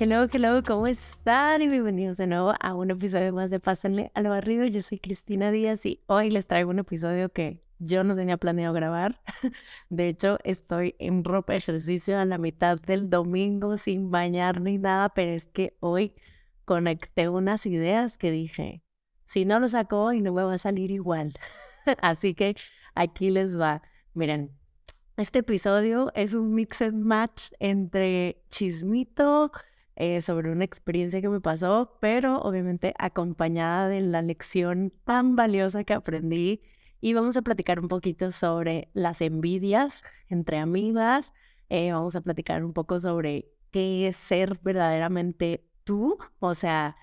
Hello, hello, ¿cómo están? Y bienvenidos de nuevo a un episodio más de Pásenle al Barrido. Yo soy Cristina Díaz y hoy les traigo un episodio que yo no tenía planeado grabar. De hecho, estoy en ropa de ejercicio a la mitad del domingo sin bañar ni nada, pero es que hoy conecté unas ideas que dije, si no lo saco hoy no me va a salir igual. Así que aquí les va. Miren, este episodio es un mix and match entre chismito eh, sobre una experiencia que me pasó, pero obviamente acompañada de la lección tan valiosa que aprendí. Y vamos a platicar un poquito sobre las envidias entre amigas. Eh, vamos a platicar un poco sobre qué es ser verdaderamente tú, o sea,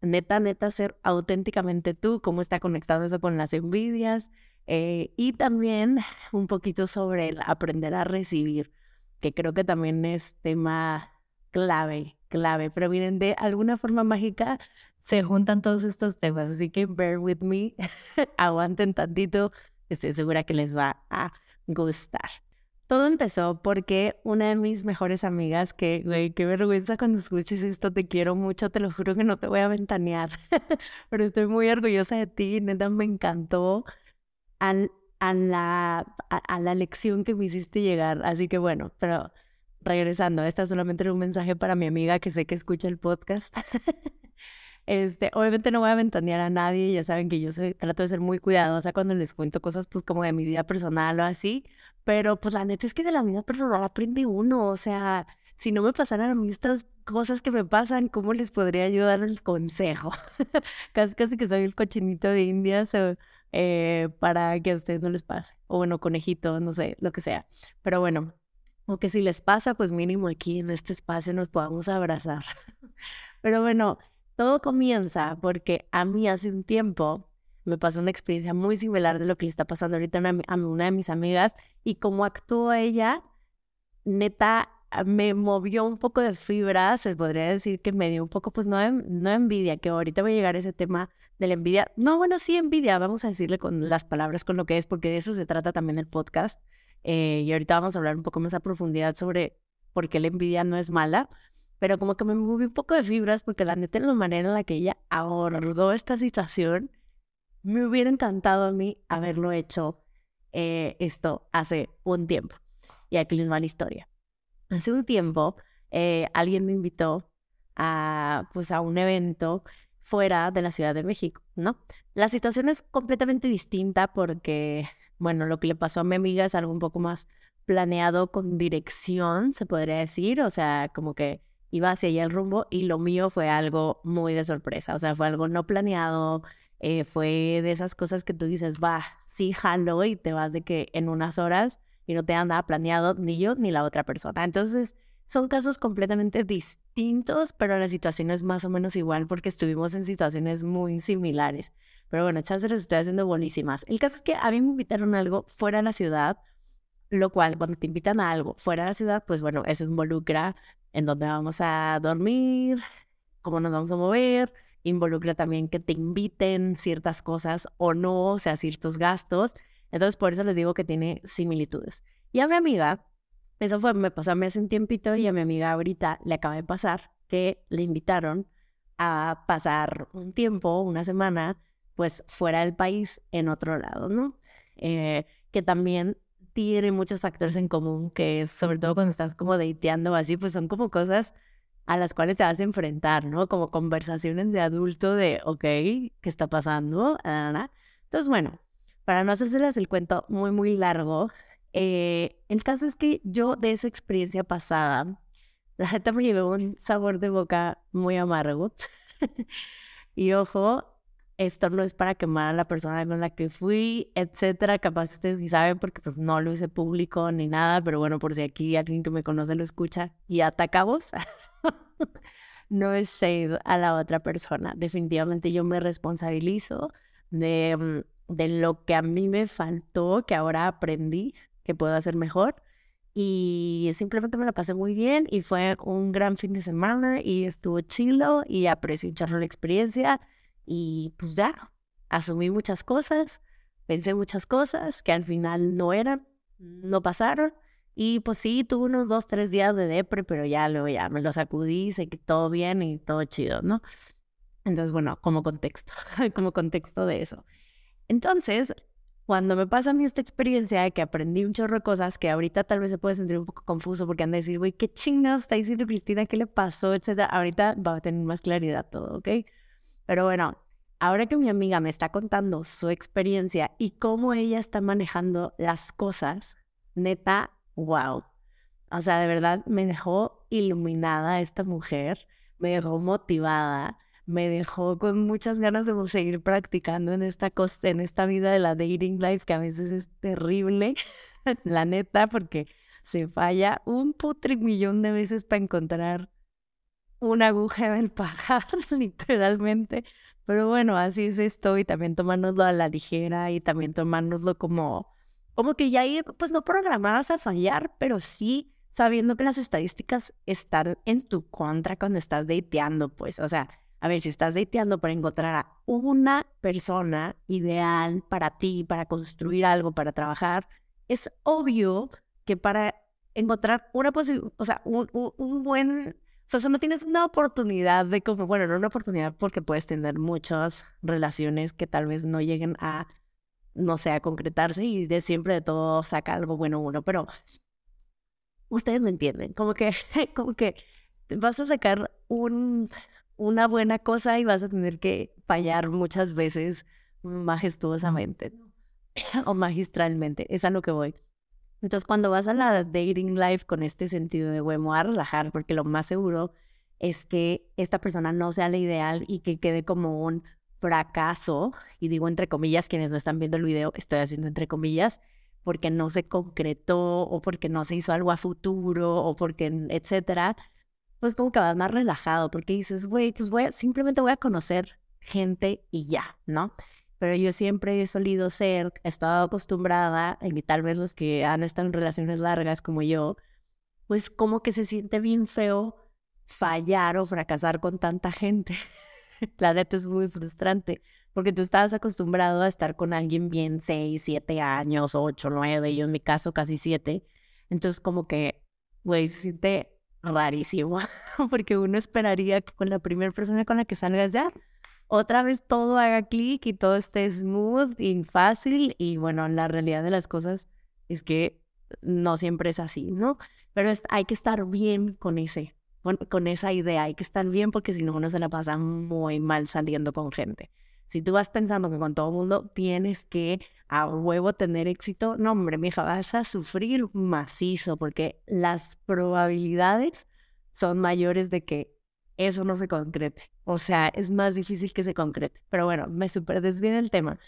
neta, neta, ser auténticamente tú, cómo está conectado eso con las envidias. Eh, y también un poquito sobre el aprender a recibir, que creo que también es tema clave, clave. Pero miren, de alguna forma mágica se juntan todos estos temas, así que bear with me, aguanten tantito, estoy segura que les va a gustar. Todo empezó porque una de mis mejores amigas, que, güey, qué vergüenza cuando escuches esto, te quiero mucho, te lo juro que no te voy a ventanear, pero estoy muy orgullosa de ti, neta, me encantó a, la, a, la lección que me hiciste llegar. Así que bueno, pero regresando, esta solamente era un mensaje para mi amiga que sé que escucha el podcast. Este, obviamente no voy a ventanear a nadie, ya saben que yo soy, trato de ser muy cuidadosa cuando les cuento cosas pues como de mi vida personal o así, pero pues la neta es que de la vida personal aprende uno, o sea, si no me pasaran a mí estas cosas que me pasan, ¿cómo les podría ayudar el consejo? casi, casi que soy el cochinito de Indias eh, para que a ustedes no les pase. O bueno, conejito, no sé, lo que sea. Pero bueno, o que si les pasa, pues mínimo aquí en este espacio nos podamos abrazar. Pero bueno, todo comienza porque a mí hace un tiempo me pasó una experiencia muy similar de lo que le está pasando ahorita a una de mis amigas y cómo actuó ella, neta, Ah, me movió un poco de fibra, se podría decir que me dio un poco, pues no, no envidia, que ahorita voy a llegar a ese tema de la envidia. No, bueno, sí envidia, vamos a decirle con las palabras, con lo que es, porque de eso se trata también el podcast. Eh, y ahorita vamos a hablar un poco más a profundidad sobre por qué la envidia no es mala, pero como que me movió un poco de fibras, porque la neta, en la manera en la que ella abordó esta situación, me hubiera encantado a mí haberlo hecho eh, esto hace un tiempo. Y aquí les va la historia hace un tiempo eh, alguien me invitó a, pues, a un evento fuera de la Ciudad de México, ¿no? La situación es completamente distinta porque, bueno, lo que le pasó a mi amiga es algo un poco más planeado con dirección, se podría decir, o sea, como que iba hacia allá el rumbo y lo mío fue algo muy de sorpresa, o sea, fue algo no planeado, eh, fue de esas cosas que tú dices, va, sí, jalo y te vas de que en unas horas y no te nada planeado ni yo ni la otra persona. Entonces, son casos completamente distintos, pero la situación es más o menos igual porque estuvimos en situaciones muy similares. Pero bueno, chances las estoy haciendo buenísimas. El caso es que a mí me invitaron a algo fuera de la ciudad, lo cual cuando te invitan a algo fuera de la ciudad, pues bueno, eso involucra en dónde vamos a dormir, cómo nos vamos a mover, involucra también que te inviten ciertas cosas o no, o sea, ciertos gastos. Entonces, por eso les digo que tiene similitudes. Y a mi amiga, eso fue, me pasó a mí hace un tiempito y a mi amiga ahorita le acaba de pasar que le invitaron a pasar un tiempo, una semana, pues fuera del país, en otro lado, ¿no? Eh, que también tiene muchos factores en común, que es, sobre todo cuando estás como dateando o así, pues son como cosas a las cuales te vas a enfrentar, ¿no? Como conversaciones de adulto de, ok, ¿qué está pasando? Entonces, bueno, para no hacérselas el cuento muy, muy largo, eh, el caso es que yo de esa experiencia pasada, la gente me llevó un sabor de boca muy amargo. y ojo, esto no es para quemar a la persona con la que fui, etcétera. Capaz ustedes ni saben porque pues no lo hice público ni nada, pero bueno, por si aquí alguien que me conoce lo escucha y atacamos. no es shade a la otra persona. Definitivamente yo me responsabilizo de mm, de lo que a mí me faltó, que ahora aprendí que puedo hacer mejor. Y simplemente me la pasé muy bien y fue un gran fin de semana y estuvo chilo y aprecié mucho la experiencia y pues ya, asumí muchas cosas, pensé muchas cosas que al final no eran, no pasaron Y pues sí, tuve unos dos, tres días de depre, pero ya luego ya me lo sacudí, sé que todo bien y todo chido, ¿no? Entonces, bueno, como contexto, como contexto de eso. Entonces, cuando me pasa a mí esta experiencia de que aprendí un chorro de cosas que ahorita tal vez se puede sentir un poco confuso porque han de decir, güey, ¿qué chingados está diciendo Cristina? ¿Qué le pasó? Etcétera. Ahorita va a tener más claridad todo, ¿ok? Pero bueno, ahora que mi amiga me está contando su experiencia y cómo ella está manejando las cosas, neta, wow. O sea, de verdad me dejó iluminada esta mujer, me dejó motivada me dejó con muchas ganas de seguir practicando en esta cosa, en esta vida de la dating life que a veces es terrible, la neta, porque se falla un putrimillón de veces para encontrar una aguja del pajar, literalmente. Pero bueno, así es esto y también tomárnoslo a la ligera y también tomárnoslo como, como que ya ir, pues no programadas a fallar, pero sí sabiendo que las estadísticas están en tu contra cuando estás dateando, pues, o sea, a ver, si estás dateando para encontrar a una persona ideal para ti, para construir algo, para trabajar, es obvio que para encontrar una posibilidad, o sea, un, un, buen, o sea, no tienes una oportunidad de como, bueno, no una oportunidad porque puedes tener muchas relaciones que tal vez no lleguen a, no sé, a concretarse y de siempre de todo saca algo bueno uno, pero ustedes me entienden, como que, como que vas a sacar un, una buena cosa y vas a tener que fallar muchas veces majestuosamente o magistralmente. Es a lo que voy. Entonces, cuando vas a la dating life con este sentido de, güey, me voy a relajar, porque lo más seguro es que esta persona no sea la ideal y que quede como un fracaso, y digo entre comillas, quienes no están viendo el video, estoy haciendo entre comillas, porque no se concretó o porque no se hizo algo a futuro o porque, etcétera, pues como que vas más relajado porque dices, güey, pues voy simplemente voy a conocer gente y ya, ¿no? Pero yo siempre he solido ser, he estado acostumbrada, y tal vez los que han estado en relaciones largas como yo, pues como que se siente bien feo fallar o fracasar con tanta gente. La neta es muy frustrante, porque tú estabas acostumbrado a estar con alguien bien seis, siete años, ocho, nueve, yo en mi caso casi siete. Entonces como que, güey, se siente rarísimo, porque uno esperaría que con la primera persona con la que salgas ya, otra vez todo haga clic y todo esté smooth y fácil. Y bueno, la realidad de las cosas es que no siempre es así, ¿no? Pero hay que estar bien con ese, con, con esa idea, hay que estar bien porque si no uno se la pasa muy mal saliendo con gente. Si tú vas pensando que con todo el mundo tienes que a huevo tener éxito, no, hombre, mija, vas a sufrir macizo porque las probabilidades son mayores de que eso no se concrete. O sea, es más difícil que se concrete. Pero bueno, me super desviene el tema.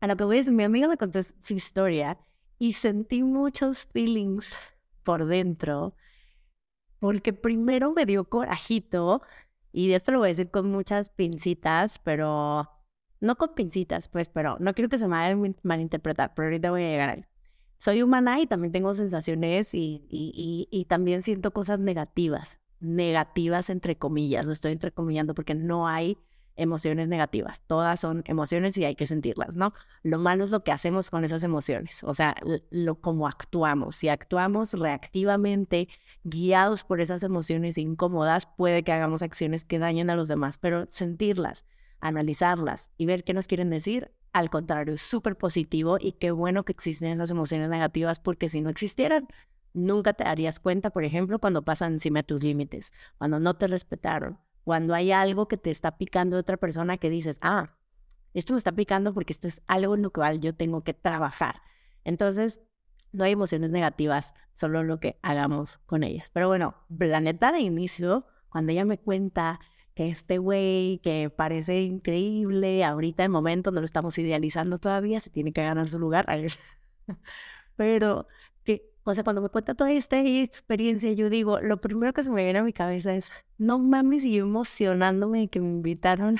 A lo que voy decir, mi amiga me contó su historia y sentí muchos feelings por dentro porque primero me dio corajito y esto lo voy a decir con muchas pincitas, pero no con pincitas, pues, pero no quiero que se me vaya a malinterpretar, pero ahorita voy a llegar ahí. Soy humana y también tengo sensaciones y, y, y, también siento cosas negativas, negativas entre comillas, lo estoy entrecomillando porque no hay emociones negativas, todas son emociones y hay que sentirlas, ¿no? Lo malo es lo que hacemos con esas emociones, o sea, lo como actuamos. Si actuamos reactivamente, guiados por esas emociones incómodas, puede que hagamos acciones que dañen a los demás, pero sentirlas, analizarlas y ver qué nos quieren decir, al contrario, es súper positivo y qué bueno que existen esas emociones negativas porque si no existieran, nunca te darías cuenta, por ejemplo, cuando pasan encima de tus límites, cuando no te respetaron, cuando hay algo que te está picando de otra persona que dices, ah, esto me está picando porque esto es algo en lo cual yo tengo que trabajar. Entonces, no hay emociones negativas, solo lo que hagamos con ellas. Pero bueno, la neta de inicio, cuando ella me cuenta que este güey que parece increíble, ahorita en momento no lo estamos idealizando todavía, se tiene que ganar su lugar. Pero o sea, cuando me cuenta toda esta experiencia, yo digo, lo primero que se me viene a mi cabeza es, no mames, y emocionándome que me invitaron.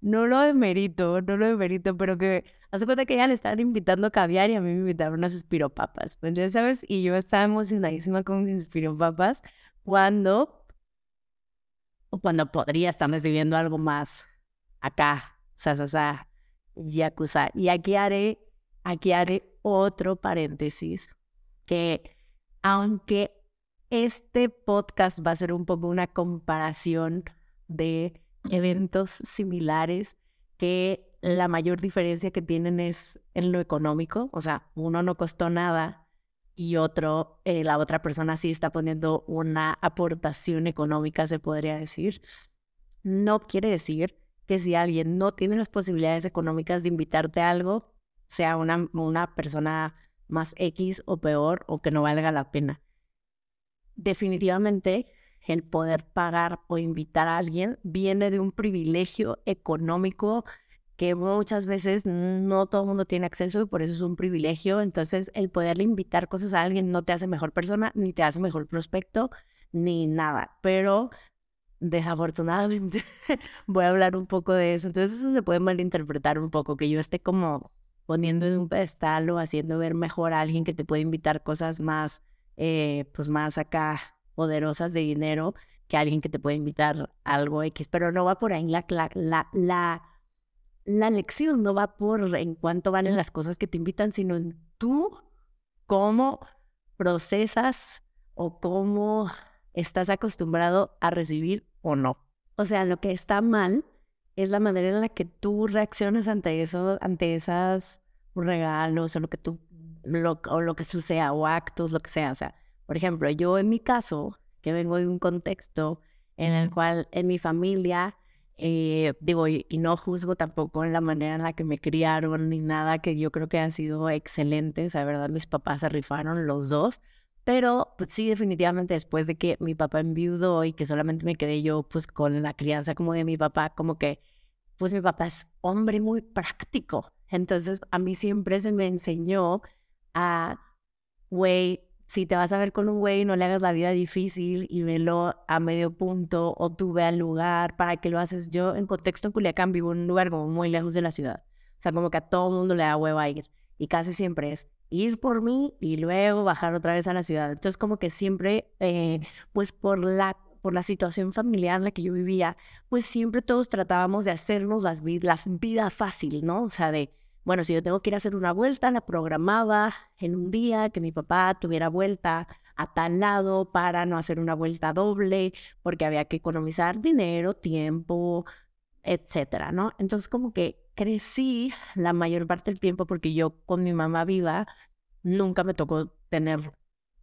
no lo demerito, no lo demerito, pero que hace cuenta que ya le estaban invitando a caviar y a mí me invitaron a sus piropapas. Ya sabes, y yo estaba emocionadísima con mis piropapas cuando o cuando podría estar recibiendo algo más acá, sa, sa, sa, yakuza. Y aquí haré, aquí haré otro paréntesis, que aunque este podcast va a ser un poco una comparación de eventos similares que la mayor diferencia que tienen es en lo económico, o sea, uno no costó nada y otro, eh, la otra persona sí está poniendo una aportación económica, se podría decir. No quiere decir que si alguien no tiene las posibilidades económicas de invitarte a algo, sea una, una persona más X o peor o que no valga la pena. Definitivamente el poder pagar o invitar a alguien viene de un privilegio económico que muchas veces no todo el mundo tiene acceso y por eso es un privilegio. Entonces, el poderle invitar cosas a alguien no te hace mejor persona, ni te hace mejor prospecto, ni nada. Pero desafortunadamente voy a hablar un poco de eso. Entonces, eso se puede malinterpretar un poco, que yo esté como poniendo en un pedestal o haciendo ver mejor a alguien que te puede invitar cosas más, eh, pues más acá poderosas de dinero que alguien que te puede invitar algo X, pero no va por ahí la, la, la, la, lección, no va por en cuánto valen las cosas que te invitan, sino en tú cómo procesas o cómo estás acostumbrado a recibir o no. O sea, lo que está mal es la manera en la que tú reaccionas ante eso, ante esas regalos o lo que tú, lo, o lo que suceda, o actos, lo que sea. O sea, por ejemplo, yo en mi caso, que vengo de un contexto en el cual en mi familia, eh, digo, y, no juzgo tampoco en la manera en la que me criaron ni nada, que yo creo que han sido excelentes, o verdad, mis papás se rifaron los dos, pero pues, sí, definitivamente después de que mi papá enviudó y que solamente me quedé yo pues con la crianza como de mi papá, como que pues mi papá es hombre muy práctico. Entonces a mí siempre se me enseñó a, güey, si te vas a ver con un güey, no le hagas la vida difícil y velo a medio punto o tú ve al lugar, ¿para que lo haces? Yo en contexto en Culiacán vivo en un lugar como muy lejos de la ciudad. O sea, como que a todo mundo le da hueva ir. Y casi siempre es ir por mí y luego bajar otra vez a la ciudad. Entonces como que siempre, eh, pues por la por la situación familiar en la que yo vivía, pues siempre todos tratábamos de hacernos las, las vida fácil, ¿no? O sea, de bueno, si yo tengo que ir a hacer una vuelta, la programaba en un día, que mi papá tuviera vuelta a tal lado para no hacer una vuelta doble, porque había que economizar dinero, tiempo, etcétera, ¿no? Entonces, como que crecí la mayor parte del tiempo porque yo con mi mamá viva nunca me tocó tener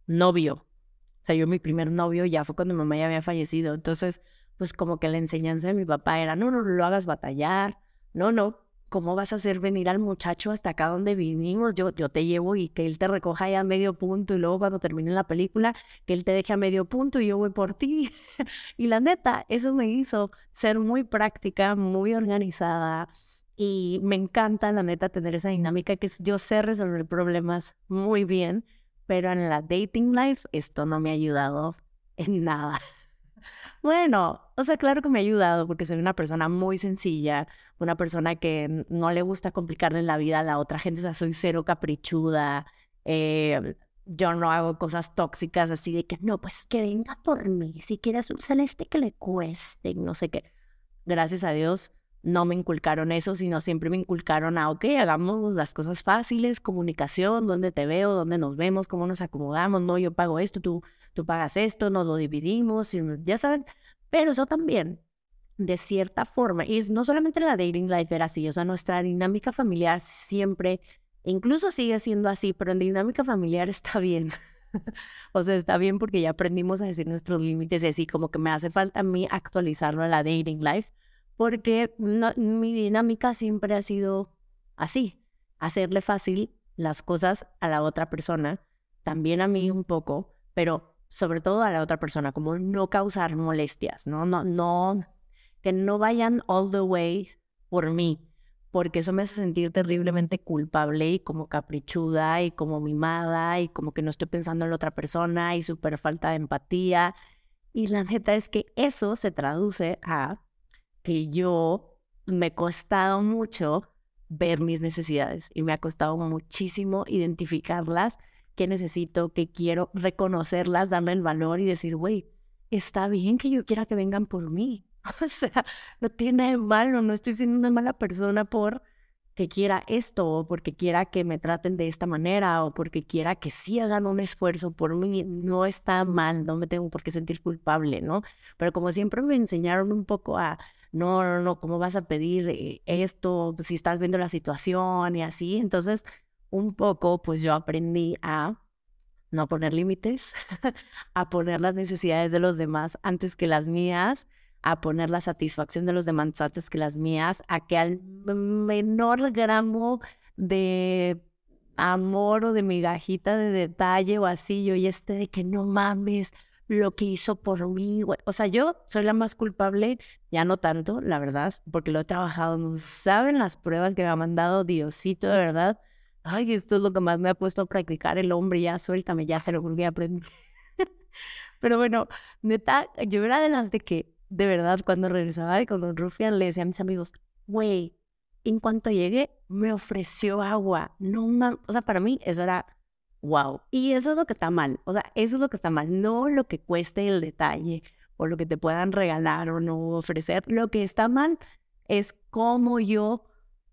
novio. O sea, yo mi primer novio ya fue cuando mi mamá ya había fallecido. Entonces, pues como que la enseñanza de mi papá era, no, no, no lo hagas batallar, no, no, ¿cómo vas a hacer venir al muchacho hasta acá donde vinimos? Yo, yo te llevo y que él te recoja ya a medio punto y luego cuando termine la película, que él te deje a medio punto y yo voy por ti. y la neta, eso me hizo ser muy práctica, muy organizada y me encanta, la neta, tener esa dinámica que yo sé resolver problemas muy bien, pero en la dating life esto no me ha ayudado en nada. Bueno, o sea, claro que me ha ayudado porque soy una persona muy sencilla, una persona que no le gusta complicarle la vida a la otra gente, o sea, soy cero caprichuda, eh, yo no hago cosas tóxicas así de que no, pues que venga por mí, si quieres un celeste que le cueste, no sé qué. Gracias a Dios no me inculcaron eso, sino siempre me inculcaron a, ok, hagamos las cosas fáciles, comunicación, dónde te veo, dónde nos vemos, cómo nos acomodamos, no, yo pago esto, tú, tú pagas esto, nos lo dividimos, ya saben, pero eso también, de cierta forma, y no solamente la dating life era así, o sea, nuestra dinámica familiar siempre, incluso sigue siendo así, pero en dinámica familiar está bien. o sea, está bien porque ya aprendimos a decir nuestros límites y así como que me hace falta a mí actualizarlo a la dating life porque mi dinámica siempre ha sido así, hacerle fácil las cosas a la otra persona, también a mí un poco, pero sobre todo a la otra persona, como no causar molestias, ¿no? No, no, que no vayan all the way por mí, porque eso me hace sentir terriblemente culpable y como caprichuda y como mimada y como que no estoy pensando en la otra persona y súper falta de empatía. Y la neta es que eso se traduce a que yo me ha costado mucho ver mis necesidades y me ha costado muchísimo identificarlas, qué necesito, qué quiero, reconocerlas, darle el valor y decir, güey, está bien que yo quiera que vengan por mí. O sea, no tiene malo, no estoy siendo una mala persona por que quiera esto, o porque quiera que me traten de esta manera, o porque quiera que sí hagan un esfuerzo por mí, no está mal, no me tengo por qué sentir culpable, ¿no? Pero como siempre me enseñaron un poco a, no, no, no, ¿cómo vas a pedir eh, esto si estás viendo la situación y así? Entonces, un poco, pues yo aprendí a no poner límites, a poner las necesidades de los demás antes que las mías, a poner la satisfacción de los demás antes que las mías, a que al menor gramo de amor o de migajita de detalle o así, yo ya esté de que no mames lo que hizo por mí. O sea, yo soy la más culpable, ya no tanto, la verdad, porque lo he trabajado, no saben las pruebas que me ha mandado Diosito, de verdad ay, esto es lo que más me ha puesto a practicar el hombre, ya suéltame, ya te lo volví a aprender. Pero bueno, neta, yo era de las de que, de verdad, cuando regresaba de con Don Rufián, le decía a mis amigos, güey, en cuanto llegué, me ofreció agua. No, man, o sea, para mí eso era wow. Y eso es lo que está mal. O sea, eso es lo que está mal. No lo que cueste el detalle o lo que te puedan regalar o no ofrecer. Lo que está mal es cómo yo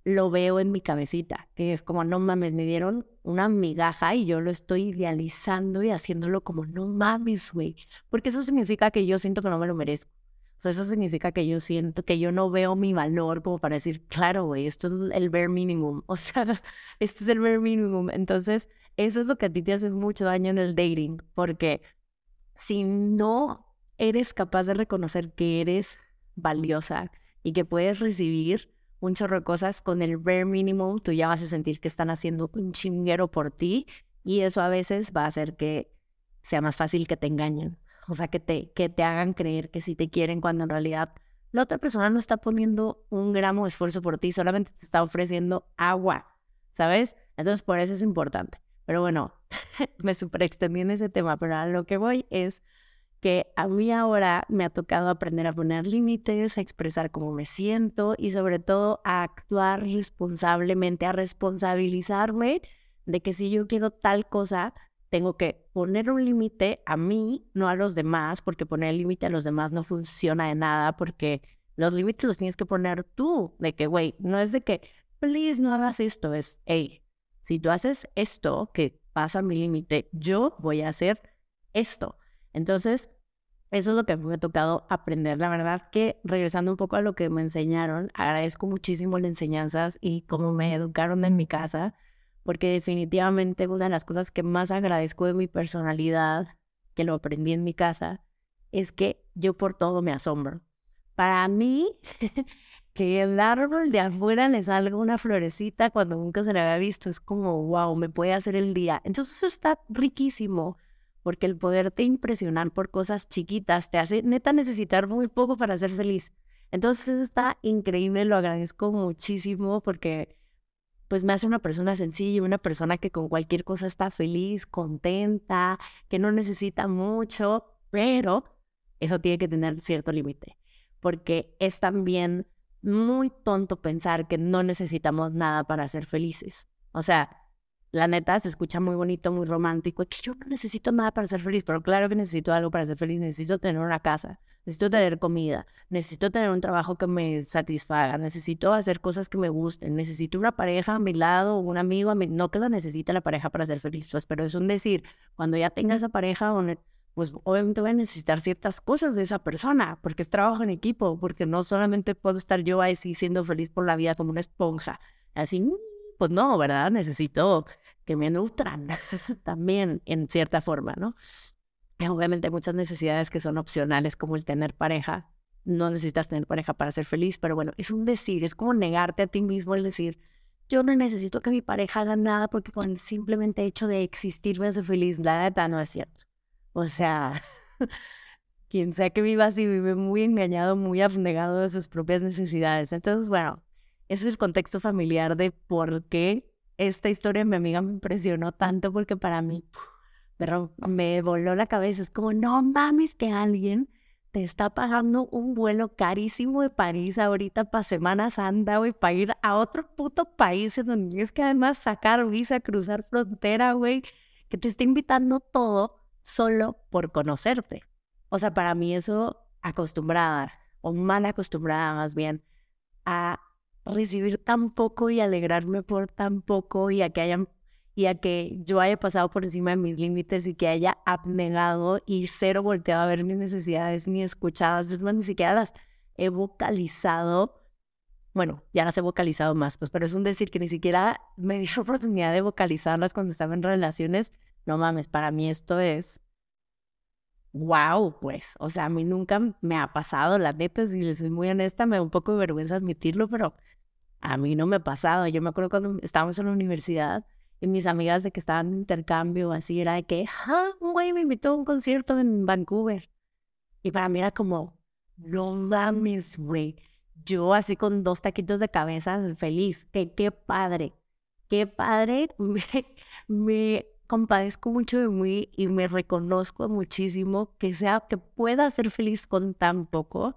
lo veo en mi cabecita, que es como, no mames, me dieron una migaja y yo lo estoy idealizando y haciéndolo como, no mames, güey, porque eso significa que yo siento que no me lo merezco. O sea, eso significa que yo siento que yo no veo mi valor como para decir, claro, güey, esto es el bare minimum. O sea, esto es el bare minimum. Entonces, eso es lo que a ti te hace mucho daño en el dating, porque si no eres capaz de reconocer que eres valiosa y que puedes recibir un chorro de cosas, con el bare minimum tú ya vas a sentir que están haciendo un chinguero por ti y eso a veces va a hacer que sea más fácil que te engañen. O sea, que te, que te hagan creer que sí te quieren cuando en realidad la otra persona no está poniendo un gramo de esfuerzo por ti, solamente te está ofreciendo agua, ¿sabes? Entonces por eso es importante. Pero bueno, me super extendí en ese tema, pero a lo que voy es que a mí ahora me ha tocado aprender a poner límites, a expresar cómo me siento y sobre todo a actuar responsablemente, a responsabilizarme de que si yo quiero tal cosa, tengo que poner un límite a mí, no a los demás, porque poner el límite a los demás no funciona de nada, porque los límites los tienes que poner tú, de que, güey, no es de que, please, no hagas esto, es, hey, si tú haces esto, que pasa mi límite, yo voy a hacer esto. Entonces, eso es lo que me ha tocado aprender. La verdad que regresando un poco a lo que me enseñaron, agradezco muchísimo las enseñanzas y cómo me educaron en mi casa, porque definitivamente una de las cosas que más agradezco de mi personalidad, que lo aprendí en mi casa, es que yo por todo me asombro. Para mí, que el árbol de afuera le salga una florecita cuando nunca se le había visto, es como, wow, me puede hacer el día. Entonces eso está riquísimo porque el poderte impresionar por cosas chiquitas te hace neta necesitar muy poco para ser feliz. Entonces eso está increíble, lo agradezco muchísimo porque pues me hace una persona sencilla, una persona que con cualquier cosa está feliz, contenta, que no necesita mucho, pero eso tiene que tener cierto límite, porque es también muy tonto pensar que no necesitamos nada para ser felices. O sea, la neta se escucha muy bonito, muy romántico, que yo no necesito nada para ser feliz, pero claro que necesito algo para ser feliz, necesito tener una casa, necesito tener comida, necesito tener un trabajo que me satisfaga, necesito hacer cosas que me gusten, necesito una pareja a mi lado, un amigo a mi, no que la necesite la pareja para ser feliz, pues, pero es un decir, cuando ya tenga esa pareja, pues obviamente voy a necesitar ciertas cosas de esa persona, porque es trabajo en equipo, porque no solamente puedo estar yo ahí siendo feliz por la vida como una esponja, así pues no, ¿verdad? Necesito que me nutran también en cierta forma, ¿no? obviamente hay muchas necesidades que son opcionales, como el tener pareja. No necesitas tener pareja para ser feliz, pero bueno, es un decir, es como negarte a ti mismo el decir, yo no necesito que mi pareja haga nada porque con el simplemente hecho de existir me hace feliz. La neta no es cierto. O sea, quien sea que viva así vive muy engañado, muy abnegado de sus propias necesidades. Entonces, bueno, ese es el contexto familiar de por qué esta historia de mi amiga me impresionó tanto, porque para mí pero me voló la cabeza. Es como, no mames que alguien te está pagando un vuelo carísimo de París ahorita para Semana Santa, güey, para ir a otro puto país en donde tienes que además sacar visa, cruzar frontera, güey, que te está invitando todo solo por conocerte. O sea, para mí eso acostumbrada, o mal acostumbrada más bien, a recibir tan poco y alegrarme por tan poco y a que hayan y a que yo haya pasado por encima de mis límites y que haya abnegado y cero volteado a ver mis necesidades ni escuchadas, es más, ni siquiera las he vocalizado. Bueno, ya las he vocalizado más, pues, pero es un decir que ni siquiera me dio oportunidad de vocalizarlas cuando estaba en relaciones. No mames, para mí esto es wow, pues, o sea, a mí nunca me ha pasado, la neta, si les soy muy honesta, me da un poco de vergüenza admitirlo, pero a mí no me ha pasado. Yo me acuerdo cuando estábamos en la universidad y mis amigas de que estaban en intercambio, así era de que, ah, güey me invitó a un concierto en Vancouver. Y para mí era como, no mames, güey. Yo así con dos taquitos de cabeza, feliz. Que qué padre. Qué padre. me compadezco mucho de mí y me reconozco muchísimo que sea que pueda ser feliz con tan poco,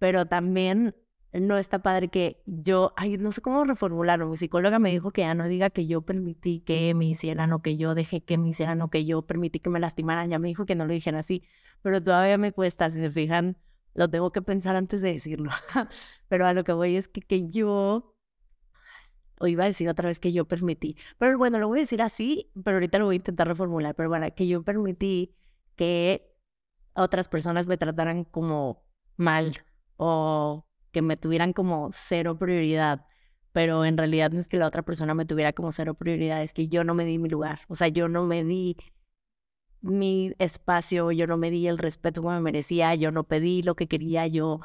pero también no está padre que yo, ay, no sé cómo reformularlo. Mi psicóloga me dijo que ya no diga que yo permití que me hicieran o que yo dejé que me hicieran o que yo permití que me lastimaran. Ya me dijo que no lo dijera así, pero todavía me cuesta. Si se fijan, lo tengo que pensar antes de decirlo. pero a lo que voy es que, que yo o iba a decir otra vez que yo permití. Pero bueno, lo voy a decir así, pero ahorita lo voy a intentar reformular. Pero bueno, que yo permití que otras personas me trataran como mal o que me tuvieran como cero prioridad. Pero en realidad no es que la otra persona me tuviera como cero prioridad, es que yo no me di mi lugar. O sea, yo no me di mi espacio, yo no me di el respeto que me merecía, yo no pedí lo que quería, yo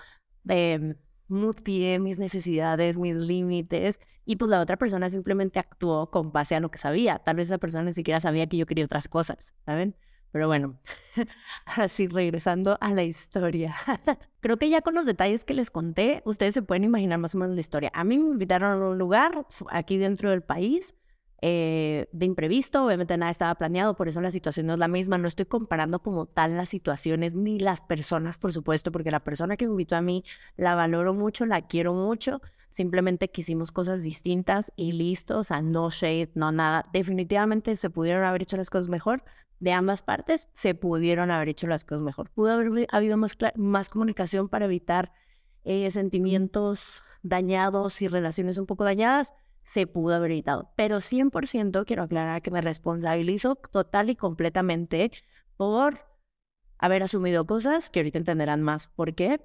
eh, mutié mis necesidades, mis límites, y pues la otra persona simplemente actuó con base a lo que sabía. Tal vez esa persona ni siquiera sabía que yo quería otras cosas, ¿saben? Pero bueno, ahora sí, regresando a la historia. Creo que ya con los detalles que les conté, ustedes se pueden imaginar más o menos la historia. A mí me invitaron a un lugar aquí dentro del país eh, de imprevisto, obviamente nada estaba planeado, por eso la situación no es la misma, no estoy comparando como tal las situaciones ni las personas, por supuesto, porque la persona que me invitó a mí la valoro mucho, la quiero mucho, simplemente quisimos cosas distintas y listo, o sea, no shade, no nada, definitivamente se pudieron haber hecho las cosas mejor, de ambas partes se pudieron haber hecho las cosas mejor, pudo haber habido más, más comunicación para evitar eh, sentimientos dañados y relaciones un poco dañadas, se pudo haber evitado. Pero 100% quiero aclarar que me responsabilizo total y completamente por haber asumido cosas que ahorita entenderán más. ¿Por qué?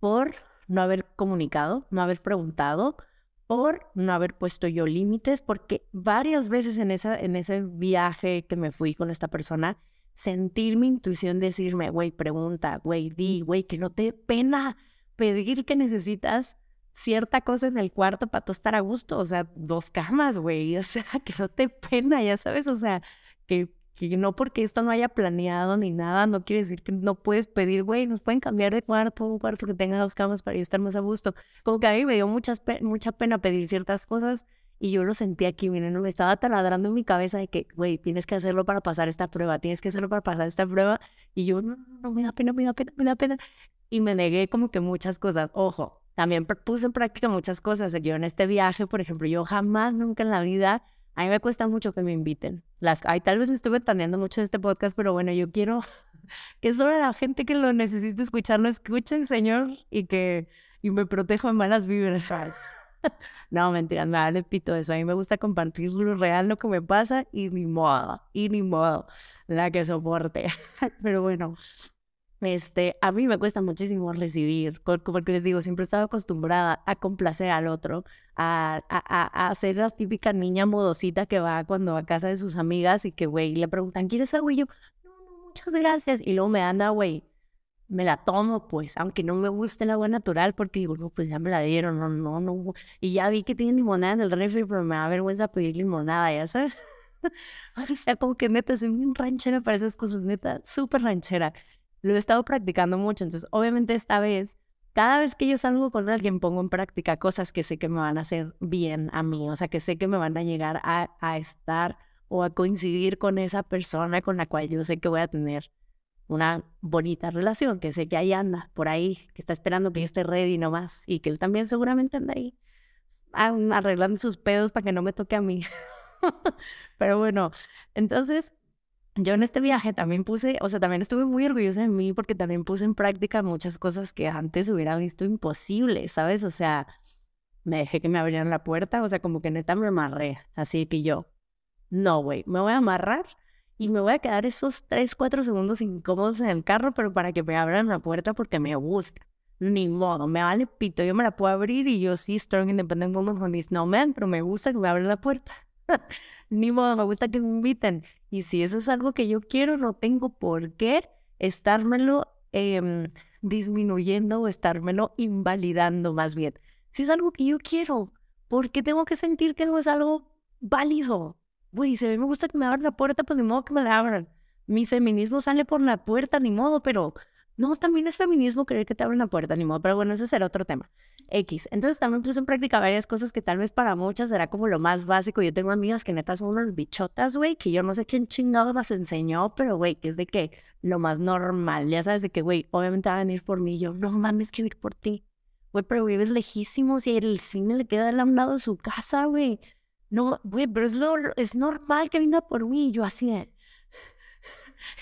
Por no haber comunicado, no haber preguntado, por no haber puesto yo límites, porque varias veces en, en ese viaje que me fui con esta persona, sentir mi intuición decirme, güey, pregunta, güey, di, güey, que no te pena pedir que necesitas cierta cosa en el cuarto para tú estar a gusto, o sea, dos camas, güey, o sea, que no te pena, ya sabes, o sea, que, que no porque esto no haya planeado ni nada, no quiere decir que no puedes pedir, güey, nos pueden cambiar de cuarto, un cuarto que tenga dos camas para yo estar más a gusto. Como que a mí me dio muchas mucha pena pedir ciertas cosas y yo lo sentí aquí, miren, me estaba taladrando en mi cabeza de que, güey, tienes que hacerlo para pasar esta prueba, tienes que hacerlo para pasar esta prueba. Y yo, no, no, no, me da pena, me da pena, me da pena. Y me negué como que muchas cosas. Ojo, también puse en práctica muchas cosas. Yo en este viaje, por ejemplo, yo jamás, nunca en la vida, a mí me cuesta mucho que me inviten. Las, ay, tal vez me estuve taneando mucho de este podcast, pero bueno, yo quiero que solo la gente que lo necesite escuchar lo escuchen, Señor, y que y me protejo de malas vibras. no, mentira, me le pito eso. A mí me gusta compartir lo real, lo que me pasa, y ni modo, y ni modo, la que soporte. pero bueno, este, a mí me cuesta muchísimo recibir, porque les digo, siempre he estado acostumbrada a complacer al otro, a, a, a, ser la típica niña modosita que va cuando a casa de sus amigas y que, güey, le preguntan, ¿quieres agua? Y yo, no, no, muchas gracias. Y luego me anda, güey, me la tomo, pues, aunque no me guste el agua natural, porque digo, no, pues ya me la dieron, no, no, no. Y ya vi que tiene limonada en el refri, pero me da vergüenza pedir limonada, ya sabes. o sea, como que neta, soy muy ranchera para esas cosas, neta, súper ranchera lo he estado practicando mucho. Entonces, obviamente esta vez, cada vez que yo salgo con alguien, pongo en práctica cosas que sé que me van a hacer bien a mí, o sea, que sé que me van a llegar a, a estar o a coincidir con esa persona con la cual yo sé que voy a tener una bonita relación, que sé que ahí anda, por ahí, que está esperando que yo esté ready nomás y que él también seguramente anda ahí arreglando sus pedos para que no me toque a mí. Pero bueno, entonces yo en este viaje también puse, o sea, también estuve muy orgullosa de mí porque también puse en práctica muchas cosas que antes hubiera visto imposibles, ¿sabes? O sea, me dejé que me abrieran la puerta, o sea, como que neta me amarré, así que yo, no, güey, me voy a amarrar y me voy a quedar esos 3, 4 segundos incómodos en el carro, pero para que me abran la puerta porque me gusta. Ni modo, me vale pito, yo me la puedo abrir y yo sí, strong independent woman con no man, pero me gusta que me abran la puerta. Ni modo, me gusta que me inviten. Y si eso es algo que yo quiero, no tengo por qué estármelo em, disminuyendo o estármelo invalidando más bien. Si es algo que yo quiero, ¿por qué tengo que sentir que no es algo válido? Güey, si a mí me gusta que me abran la puerta, pues ni modo que me la abran. Mi feminismo sale por la puerta, ni modo, pero no, también es feminismo querer que te abran la puerta, ni modo. Pero bueno, ese será otro tema. X. Entonces también puse en práctica varias cosas que tal vez para muchas será como lo más básico. Yo tengo amigas que neta son unas bichotas, güey, que yo no sé quién chingado las enseñó, pero güey, que es de que lo más normal. Ya sabes de que, güey, obviamente va a venir por mí. yo, no mames, que ir por ti. Güey, pero vives lejísimos y el cine le queda al lado de su casa, güey. No, güey, pero es, normal que venga por mí. Y yo así.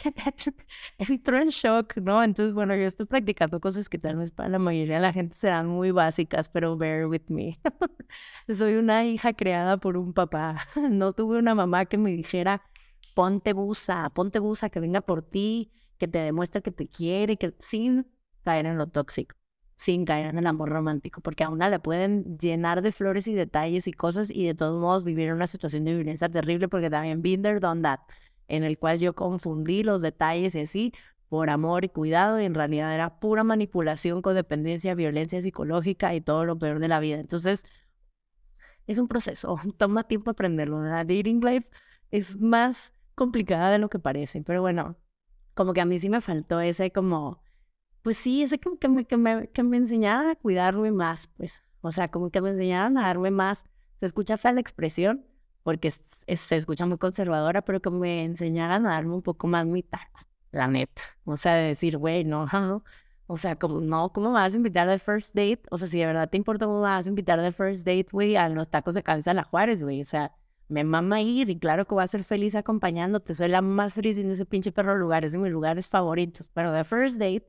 entró en shock, ¿no? Entonces, bueno, yo estoy practicando cosas que tal vez para la mayoría de la gente serán muy básicas, pero bear with me. Soy una hija creada por un papá. No tuve una mamá que me dijera, ponte busa, ponte busa, que venga por ti, que te demuestre que te quiere, que sin caer en lo tóxico sin caer en el amor romántico, porque a una le pueden llenar de flores y detalles y cosas y de todos modos vivir una situación de violencia terrible porque también been there, done that, en el cual yo confundí los detalles y así por amor y cuidado y en realidad era pura manipulación, codependencia, violencia psicológica y todo lo peor de la vida. Entonces, es un proceso, toma tiempo aprenderlo. La dating life es más complicada de lo que parece, pero bueno, como que a mí sí me faltó ese como pues sí, ese que, que, me, que, me, que me enseñaran a cuidarme más, pues, o sea, como que me enseñaran a darme más, se escucha fea la expresión, porque se escucha muy conservadora, pero que me enseñaran a darme un poco más mi taco, la neta, o sea, de decir, güey, no, no, o sea, como, no, ¿cómo me vas a invitar al first date? O sea, si de verdad te importa cómo me vas a invitar al first date, güey, a los tacos de cabeza de la Juárez, güey, o sea, me mama ir y claro que voy a ser feliz acompañándote, soy la más feliz en ese pinche perro lugar, es de mis lugares favoritos, pero de first date,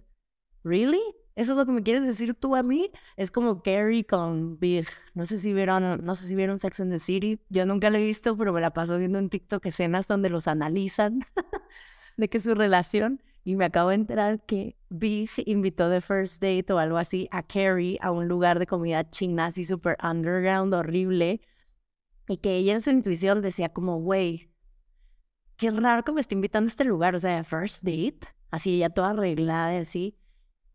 ¿really? ¿Eso es lo que me quieres decir tú a mí? Es como Carrie con Big. No sé si vieron, no sé si vieron Sex and the City. Yo nunca la he visto, pero me la paso viendo en TikTok escenas donde los analizan de que su relación. Y me acabo de enterar que Big invitó de first date o algo así a Carrie a un lugar de comida china así súper underground, horrible. Y que ella en su intuición decía como, güey, qué raro que me esté invitando a este lugar. O sea, first date. Así ella toda arreglada y así.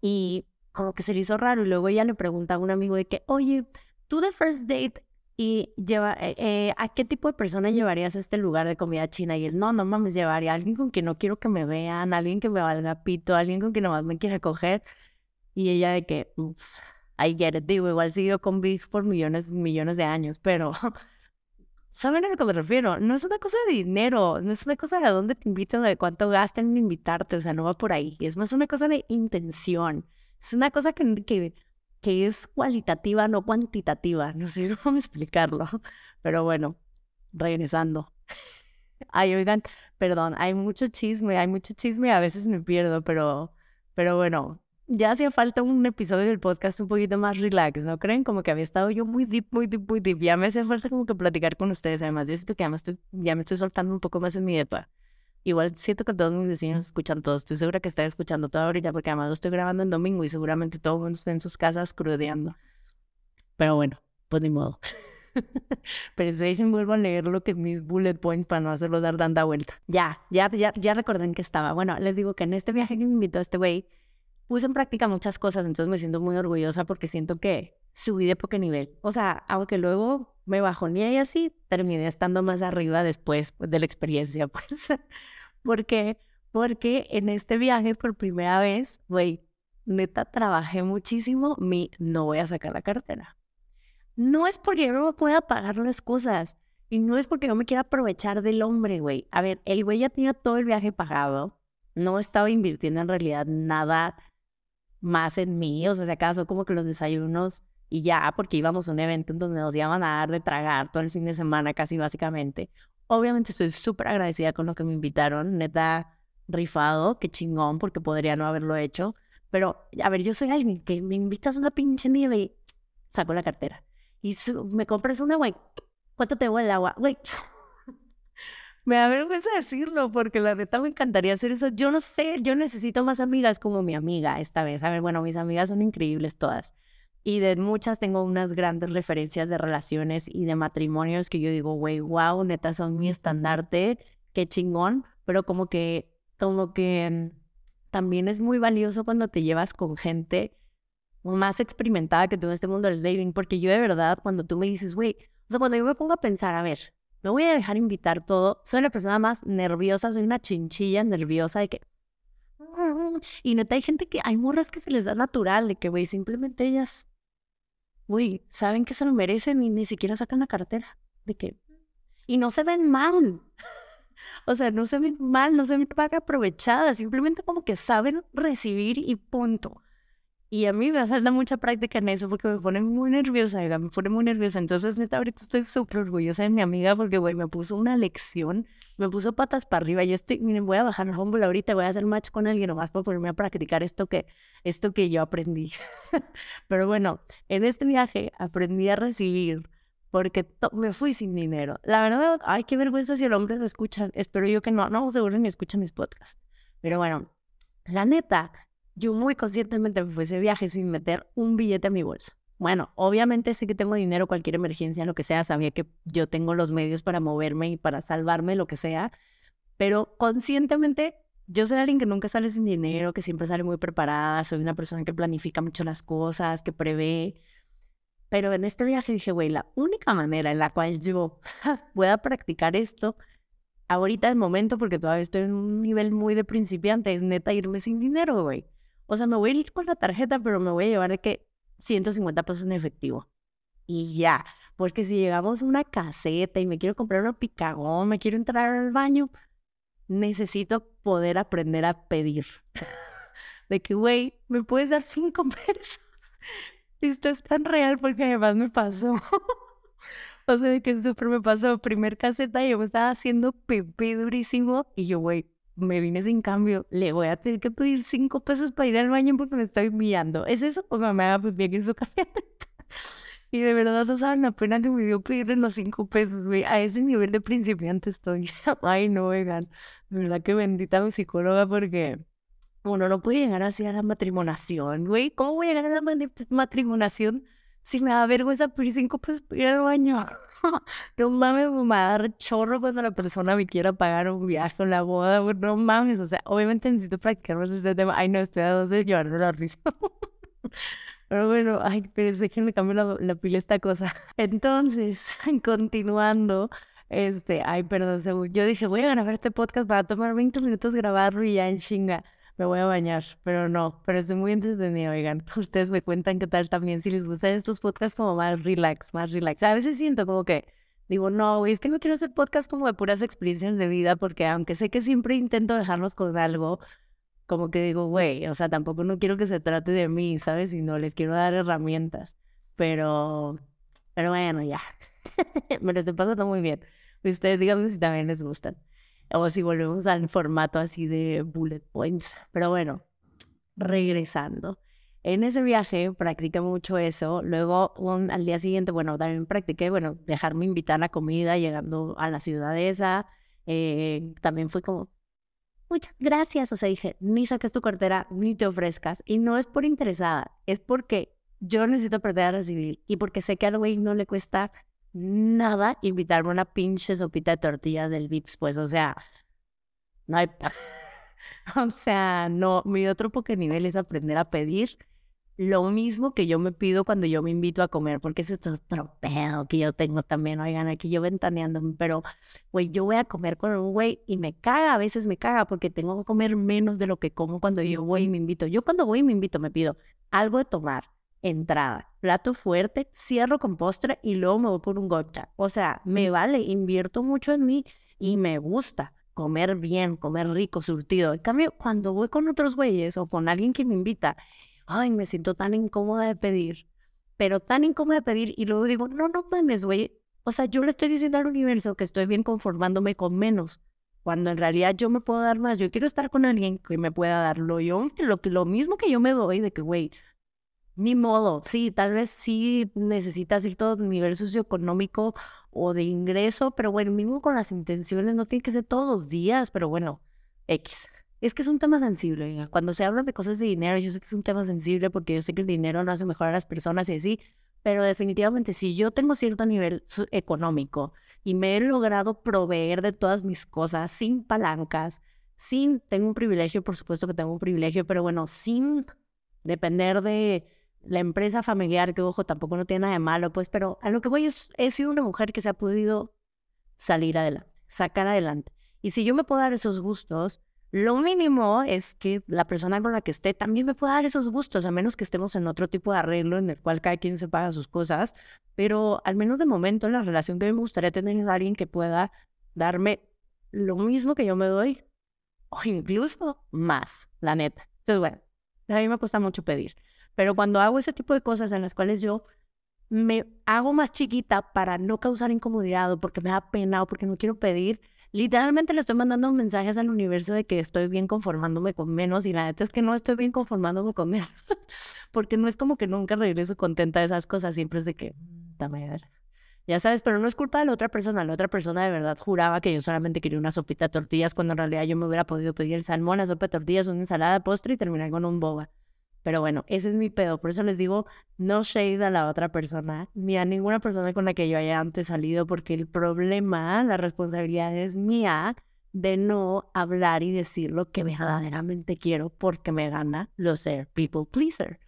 Y como que se le hizo raro y luego ella le pregunta a un amigo de que, oye, tú de first date y lleva, eh, eh, ¿a qué tipo de persona llevarías a este lugar de comida china? Y él, no, no mames, llevaría a alguien con quien no quiero que me vean, alguien que me valga pito, alguien con quien nomás me quiera coger. Y ella de que, ups, I get it, digo, igual siguió con Big por millones, millones de años, pero ¿saben a lo que me refiero? No es una cosa de dinero, no es una cosa de dónde te invitan, de cuánto gastan en invitarte, o sea, no va por ahí, es más una cosa de intención. Es una cosa que, que, que es cualitativa, no cuantitativa. No sé cómo explicarlo. Pero bueno, regresando. Ay, oigan, perdón, hay mucho chisme, hay mucho chisme, a veces me pierdo, pero, pero bueno, ya hacía falta un episodio del podcast un poquito más relax, ¿no creen? Como que había estado yo muy deep, muy deep, muy deep. Ya me hacía falta como que platicar con ustedes. Además, ya siento que me estoy, ya me estoy soltando un poco más en mi depa. Igual siento que todos mis vecinos escuchan todo. Estoy segura que están escuchando todo ahorita porque además lo estoy grabando en domingo y seguramente todo el mundo está en sus casas crudeando. Pero bueno, pues ni modo. Pero si vuelvo a leer lo que mis bullet points para no hacerlo dar tanta vuelta. Ya, ya, ya, ya recordé en qué estaba. Bueno, les digo que en este viaje que me invitó este güey, puse en práctica muchas cosas, entonces me siento muy orgullosa porque siento que subí de poco nivel. O sea, aunque luego me bajoné y así, terminé estando más arriba después de la experiencia, pues. porque, porque en este viaje por primera vez, güey, neta, trabajé muchísimo mi no voy a sacar la cartera. No es porque yo no pueda pagar las cosas. Y no es porque no me quiera aprovechar del hombre, güey. A ver, el güey ya tenía todo el viaje pagado. No estaba invirtiendo en realidad nada más en mí. O sea, si acaso como que los desayunos y ya, porque íbamos a un evento en donde nos iban a dar de tragar todo el fin de semana, casi básicamente. Obviamente estoy súper agradecida con lo que me invitaron, neta, rifado, qué chingón, porque podría no haberlo hecho. Pero, a ver, yo soy alguien que me invitas a una pinche nieve y saco la cartera. y me compras una, güey, ¿cuánto te voy el agua? Güey, me da vergüenza decirlo porque la neta me encantaría hacer eso. Yo no sé, yo necesito más amigas como mi amiga esta vez. A ver, bueno, mis amigas son increíbles todas. Y de muchas tengo unas grandes referencias de relaciones y de matrimonios que yo digo, güey, wow, neta, son mi estandarte, qué chingón. Pero como que, como que mm, también es muy valioso cuando te llevas con gente más experimentada que tú en este mundo del dating, porque yo de verdad, cuando tú me dices, güey, o sea, cuando yo me pongo a pensar, a ver, me voy a dejar invitar todo, soy la persona más nerviosa, soy una chinchilla nerviosa de que... Y neta, hay gente que, hay morras que se les da natural, de que, güey, simplemente ellas, güey, saben que se lo merecen y ni siquiera sacan la cartera, de que... Y no se ven mal. O sea, no se ven mal, no se ven paga aprovechadas, simplemente como que saben recibir y punto. Y a mí me falta mucha práctica en eso porque me pone muy nerviosa, me pone muy nerviosa. Entonces, neta, ahorita estoy súper orgullosa de mi amiga porque, güey, me puso una lección, me puso patas para arriba. Yo estoy, miren, voy a bajar el Humble ahorita, voy a hacer match con alguien nomás para ponerme a practicar esto que, esto que yo aprendí. Pero bueno, en este viaje aprendí a recibir porque me fui sin dinero. La verdad, ay, qué vergüenza si el hombre lo escucha. Espero yo que no, no, seguro ni escuchan mis podcasts. Pero bueno, la neta, yo muy conscientemente me fui ese viaje sin meter un billete a mi bolsa. Bueno, obviamente sé que tengo dinero, cualquier emergencia, lo que sea, sabía que yo tengo los medios para moverme y para salvarme, lo que sea, pero conscientemente yo soy alguien que nunca sale sin dinero, que siempre sale muy preparada, soy una persona que planifica mucho las cosas, que prevé. Pero en este viaje dije, güey, la única manera en la cual yo pueda practicar esto ahorita el momento, porque todavía estoy en un nivel muy de principiante, es neta irme sin dinero, güey. O sea, me voy a ir con la tarjeta, pero me voy a llevar de que 150 pesos en efectivo. Y ya, porque si llegamos a una caseta y me quiero comprar un picagón, me quiero entrar al baño, necesito poder aprender a pedir. de que, güey, ¿me puedes dar cinco pesos? Esto es tan real porque además me pasó. o sea, de que súper me pasó. Primer caseta, y yo me estaba haciendo pipí durísimo y yo, güey, me vine sin cambio, le voy a tener que pedir cinco pesos para ir al baño porque me estoy mirando. ¿Es eso? O me haga pipí en su camioneta. Y de verdad no saben la pena que me dio pedirle los cinco pesos, güey. A ese nivel de principiante estoy. Ay, no, oigan. De verdad que bendita mi psicóloga porque uno no puede llegar así a la matrimonación, güey. ¿Cómo voy a llegar a la matrimonación si me da vergüenza pedir cinco pesos para ir al baño? no mames, me va a dar chorro cuando la persona me quiera pagar un viaje o la boda, no mames, o sea, obviamente necesito practicar este tema. Ay, no, estoy a dos de llorar la risa. Pero bueno, ay, pero es que me cambio la, la pila esta cosa. Entonces, continuando, este, ay, perdón, según yo dije, voy a grabar este podcast para tomar 20 minutos grabarlo y ya en chinga me voy a bañar, pero no, pero estoy muy entretenido, oigan. Ustedes me cuentan qué tal también, si les gustan estos podcasts como más relax, más relax. A veces siento como que digo, no, güey, es que no quiero hacer podcast como de puras experiencias de vida, porque aunque sé que siempre intento dejarnos con algo, como que digo, güey, o sea, tampoco no quiero que se trate de mí, ¿sabes? Sino les quiero dar herramientas. Pero, pero bueno, ya. me lo estoy pasando muy bien. Ustedes díganme si también les gustan o si volvemos al formato así de bullet points. Pero bueno, regresando. En ese viaje practiqué mucho eso. Luego, al día siguiente, bueno, también practiqué, bueno, dejarme invitar a comida llegando a la ciudad esa. Eh, también fue como, muchas gracias. O sea, dije, ni saques tu cartera, ni te ofrezcas. Y no es por interesada, es porque yo necesito aprender a recibir y porque sé que al güey no le cuesta nada invitarme a una pinche sopita de tortillas del Vips, pues, o sea, no hay... o sea, no, mi otro nivel es aprender a pedir lo mismo que yo me pido cuando yo me invito a comer, porque ese es otro pedo que yo tengo también, oigan, aquí yo ventaneándome, pero, güey, yo voy a comer con un güey y me caga, a veces me caga porque tengo que comer menos de lo que como cuando yo voy y me invito. Yo cuando voy y me invito me pido algo de tomar, entrada, plato fuerte, cierro con postre y luego me voy por un gotcha. O sea, me vale, invierto mucho en mí y me gusta comer bien, comer rico, surtido. En cambio, cuando voy con otros güeyes o con alguien que me invita, ay, me siento tan incómoda de pedir, pero tan incómoda de pedir y luego digo, no, no mames, güey. O sea, yo le estoy diciendo al universo que estoy bien conformándome con menos, cuando en realidad yo me puedo dar más. Yo quiero estar con alguien que me pueda dar lo, yo, lo, lo mismo que yo me doy, de que, güey, Ni modo, sí, tal vez sí necesitas cierto nivel socioeconómico o de ingreso, pero bueno, mismo con las intenciones no tiene que ser todos los días, pero bueno, X. Es que es un tema sensible, cuando se habla de cosas de dinero, yo sé que es un tema sensible porque yo sé que el dinero no hace mejor a las personas y así, pero definitivamente si yo tengo cierto nivel económico y me he logrado proveer de todas mis cosas sin palancas, sin, tengo un privilegio, por supuesto que tengo un privilegio, pero bueno, sin depender de la empresa familiar, que ojo, tampoco no tiene nada de malo, pues, pero a lo que voy es, he sido una mujer que se ha podido salir adelante, sacar adelante. Y si yo me puedo dar esos gustos, lo mínimo es que la persona con la que esté también me pueda dar esos gustos, a menos que estemos en otro tipo de arreglo en el cual cada quien se paga sus cosas, pero al menos de momento la relación que me gustaría tener es alguien que pueda darme lo mismo que yo me doy o incluso más, la neta. Entonces, bueno, a mí me cuesta mucho pedir. Pero cuando hago ese tipo de cosas en las cuales yo me hago más chiquita para no causar incomodidad o porque me da pena o porque no quiero pedir, literalmente le estoy mandando mensajes al universo de que estoy bien conformándome con menos y la neta es que no estoy bien conformándome con menos, porque no es como que nunca regreso contenta de esas cosas, siempre es de que, dame ya sabes, pero no es culpa de la otra persona, la otra persona de verdad juraba que yo solamente quería una sopita de tortillas cuando en realidad yo me hubiera podido pedir el salmón, la sopa de tortillas, una ensalada, postre y terminar con un boba. Pero bueno, ese es mi pedo. Por eso les digo, no shade a la otra persona, ni a ninguna persona con la que yo haya antes salido, porque el problema, la responsabilidad es mía de no hablar y decir lo que verdaderamente quiero porque me gana lo ser people pleaser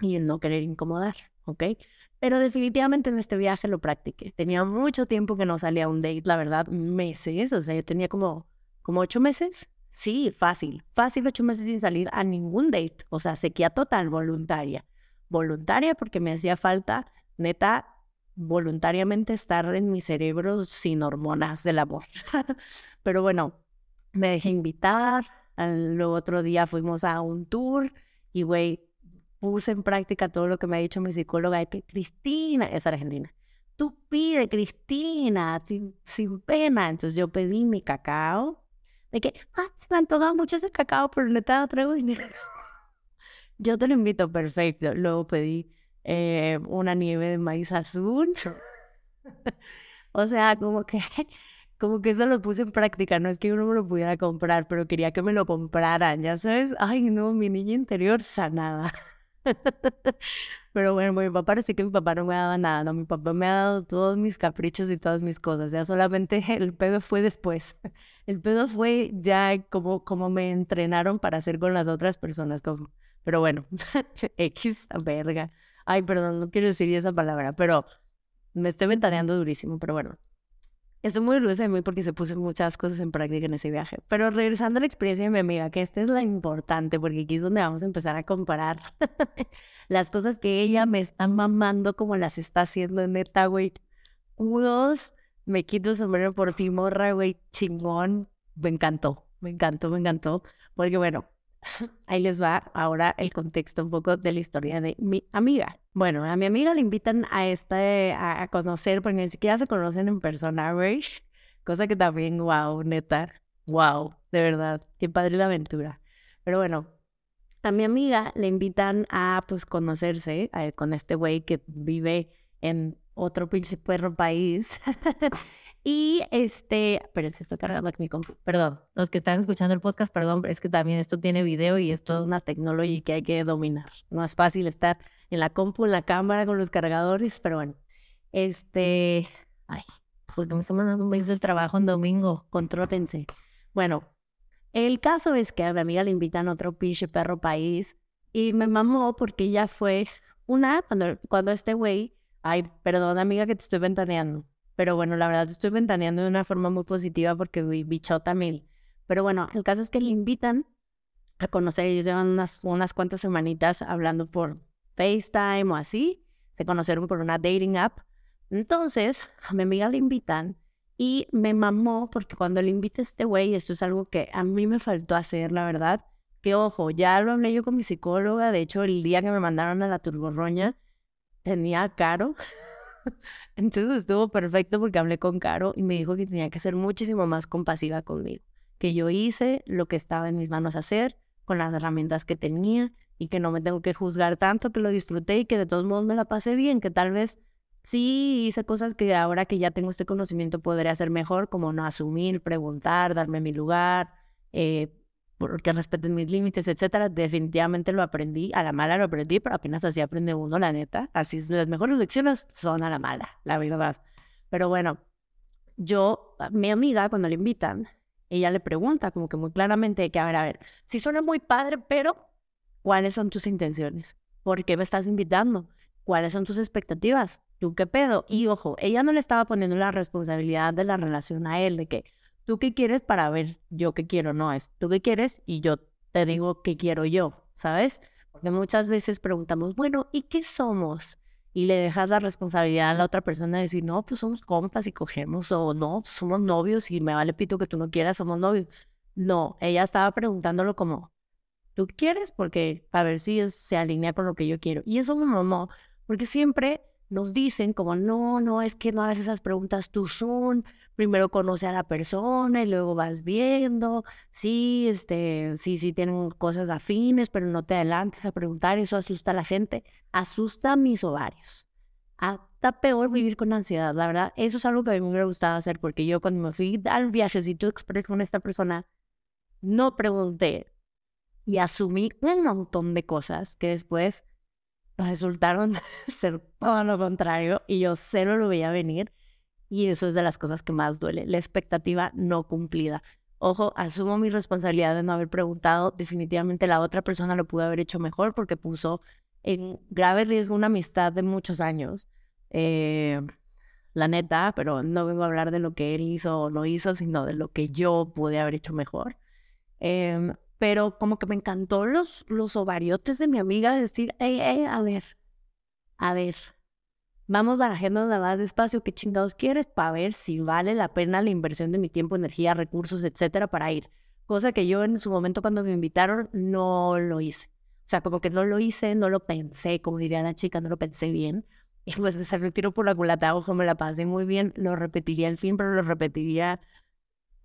y el no querer incomodar, ¿ok? Pero definitivamente en este viaje lo practiqué. Tenía mucho tiempo que no salía a un date, la verdad, meses, o sea, yo tenía como, como ocho meses Sí, fácil, fácil ocho meses sin salir a ningún date, o sea, sequía total, voluntaria. Voluntaria porque me hacía falta, neta, voluntariamente estar en mi cerebro sin hormonas del amor. Pero bueno, me dejé invitar, luego otro día fuimos a un tour y, güey, puse en práctica todo lo que me ha dicho mi psicóloga, que Cristina, es argentina, tú pide, Cristina, sin, sin pena. Entonces yo pedí mi cacao, de que, ah, se me antoja mucho ese cacao, pero neta no traigo dinero. Yo te lo invito, perfecto. Luego pedí eh, una nieve de maíz azul. o sea, como que, como que eso lo puse en práctica. No es que uno me lo pudiera comprar, pero quería que me lo compraran, ya sabes. Ay, no, mi niña interior sanada. Pero bueno, mi papá parece que mi papá no me ha dado nada, no, mi papá me ha dado todos mis caprichos y todas mis cosas, ya solamente el pedo fue después. El pedo fue ya como, como me entrenaron para hacer con las otras personas. Como... Pero bueno, X, verga. Ay, perdón, no quiero decir esa palabra, pero me estoy ventaneando durísimo, pero bueno. Estoy muy orgullosa de mí porque se puse muchas cosas en práctica en ese viaje. Pero regresando a la experiencia de mi amiga, que esta es la importante, porque aquí es donde vamos a empezar a comparar las cosas que ella me está mamando como las está haciendo neta, güey. Me quito el sombrero por ti, morra, güey, chingón. Me encantó, me encantó, me encantó. Porque bueno, Ahí les va ahora el contexto un poco de la historia de mi amiga. Bueno, a mi amiga le invitan a este, a conocer, porque ni siquiera se conocen en persona, güey. Cosa que también, wow, neta, wow, de verdad, qué padre la aventura. Pero bueno, a mi amiga le invitan a, pues, conocerse eh, con este güey que vive en otro pinche perro país. Y este, pero se está cargando aquí mi compu. Perdón, los que están escuchando el podcast, perdón, es que también esto tiene video y es toda una tecnología que hay que dominar. No es fácil estar en la compu, en la cámara con los cargadores, pero bueno. Este, ay, porque me están mandando un mes del trabajo en domingo, contrópense. Bueno, el caso es que a mi amiga le invitan a otro pinche perro país y me mamó porque ya fue una, cuando, cuando este güey, ay, perdón amiga que te estoy ventaneando pero bueno, la verdad estoy ventaneando de una forma muy positiva porque bichota mil. Pero bueno, el caso es que le invitan a conocer. Ellos llevan unas, unas cuantas semanitas hablando por FaceTime o así. Se conocieron por una dating app. Entonces, a mi amiga le invitan y me mamó porque cuando le invita a este güey, esto es algo que a mí me faltó hacer, la verdad. Que ojo, ya lo hablé yo con mi psicóloga. De hecho, el día que me mandaron a la turborroña, tenía caro. Entonces estuvo perfecto porque hablé con Caro y me dijo que tenía que ser muchísimo más compasiva conmigo, que yo hice lo que estaba en mis manos hacer con las herramientas que tenía, y que no me tengo que juzgar tanto, que lo disfruté y que de todos modos me la pasé bien, que tal vez sí hice cosas que ahora que ya tengo este conocimiento podría hacer mejor, como no asumir, preguntar, darme mi lugar, eh, porque respeten mis límites, etcétera. Definitivamente lo aprendí, a la mala lo aprendí, pero apenas así aprende uno, la neta. Así las mejores lecciones son a la mala, la verdad. Pero bueno, yo, mi amiga, cuando le invitan, ella le pregunta como que muy claramente que, a ver, a ver, si suena muy padre, pero ¿cuáles son tus intenciones? ¿Por qué me estás invitando? ¿Cuáles son tus expectativas? ¿Tú qué pedo? Y ojo, ella no le estaba poniendo la responsabilidad de la relación a él, de que tú qué quieres para ver yo qué quiero, no es tú qué quieres y yo te digo qué quiero yo, ¿sabes? Porque muchas veces preguntamos, bueno, ¿y qué somos? Y le dejas la responsabilidad a la otra persona de decir, no, pues somos compas y cogemos, o no, pues somos novios y me vale pito que tú no quieras, somos novios. No, ella estaba preguntándolo como, ¿tú quieres? Porque a ver si se alinea con lo que yo quiero. Y eso no, no, porque siempre nos dicen como, no, no, es que no hagas esas preguntas tú son, primero conoce a la persona y luego vas viendo, sí, este, sí, sí tienen cosas afines, pero no te adelantes a preguntar, eso asusta a la gente, asusta a mis ovarios. Hasta peor vivir con ansiedad, la verdad, eso es algo que a mí me hubiera gustado hacer, porque yo cuando me fui al viajecito express con esta persona, no pregunté y asumí un montón de cosas que después resultaron ser todo lo contrario y yo cero lo veía venir y eso es de las cosas que más duele, la expectativa no cumplida. Ojo, asumo mi responsabilidad de no haber preguntado, definitivamente la otra persona lo pudo haber hecho mejor porque puso en grave riesgo una amistad de muchos años. Eh, la neta, pero no vengo a hablar de lo que él hizo o no hizo, sino de lo que yo pude haber hecho mejor. Eh, pero como que me encantó los, los ovariotes de mi amiga de decir, hey, hey, a ver, a ver, vamos barajando nada más despacio, ¿qué chingados quieres? Para ver si vale la pena la inversión de mi tiempo, energía, recursos, etcétera, para ir. Cosa que yo en su momento cuando me invitaron no lo hice. O sea, como que no lo hice, no lo pensé, como diría la chica, no lo pensé bien. Y pues se retiro por la culata, ojo, me la pasé muy bien, lo repetiría el siempre, lo repetiría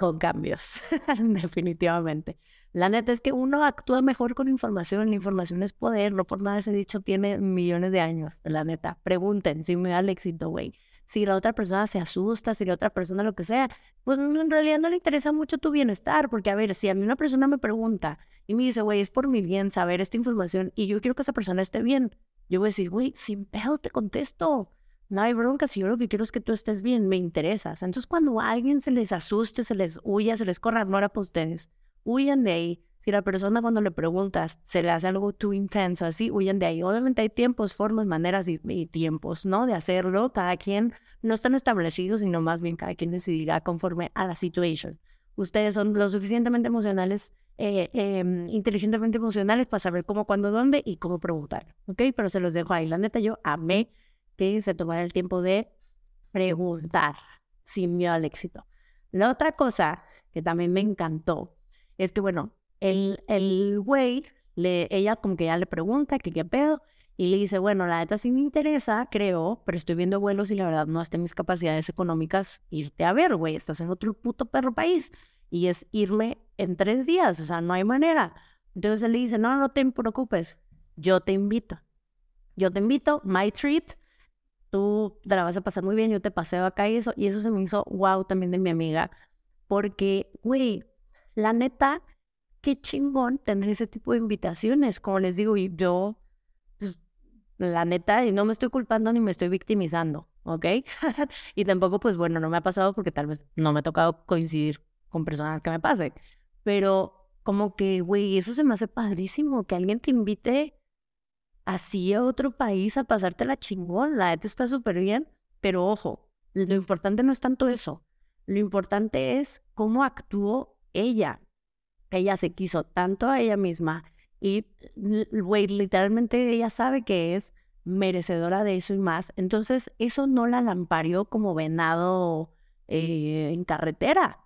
con cambios, definitivamente. La neta es que uno actúa mejor con información, la información es poder, no por nada ese dicho tiene millones de años, la neta. Pregunten si me da el éxito, güey. Si la otra persona se asusta, si la otra persona lo que sea, pues en realidad no le interesa mucho tu bienestar, porque a ver, si a mí una persona me pregunta y me dice, güey, es por mi bien saber esta información y yo quiero que esa persona esté bien, yo voy a decir, güey, sin pedo te contesto no hay bronca, si yo lo que quiero es que tú estés bien, me interesas. Entonces, cuando alguien se les asuste, se les huya, se les corra, no era para ustedes. Huyan de ahí. Si la persona cuando le preguntas se le hace algo too intenso, así, huyan de ahí. Obviamente hay tiempos, formas, maneras y, tiempos, ¿no? De hacerlo. Cada quien no están establecidos, sino más bien cada quien decidirá conforme a la situación. Ustedes son lo suficientemente emocionales, eh, em, inteligentemente emocionales para saber cómo, cuándo, dónde y cómo preguntar, ¿ok? Pero se los dejo ahí. La neta, yo amé que se tomara el tiempo de preguntar sin miedo al éxito. La otra cosa que también me encantó es que, bueno, el, el güey, le, ella como que ya le pregunta que qué pedo, y le dice, bueno, la neta sí me interesa, creo, pero estoy viendo vuelos y la verdad no en mis capacidades económicas irte a ver, güey, estás en otro puto perro país. Y es irme en tres días, o sea, no hay manera. Entonces él le dice, no, no te preocupes, yo te invito. Yo te invito, my treat, tú te la vas a pasar muy bien, yo te paseo acá y eso, y eso se me hizo wow también de mi amiga, porque, güey, la neta, qué chingón tener ese tipo de invitaciones, como les digo, y yo, pues, la neta, y no me estoy culpando ni me estoy victimizando, ¿ok? y tampoco, pues bueno, no me ha pasado porque tal vez no me ha tocado coincidir con personas que me pase, pero como que, güey, eso se me hace padrísimo, que alguien te invite así a otro país a pasarte la chingón. La neta está súper bien, pero ojo, lo importante no es tanto eso. Lo importante es cómo actuó ella. Ella se quiso tanto a ella misma y, güey, literalmente ella sabe que es merecedora de eso y más. Entonces, eso no la lamparió como venado eh, en carretera.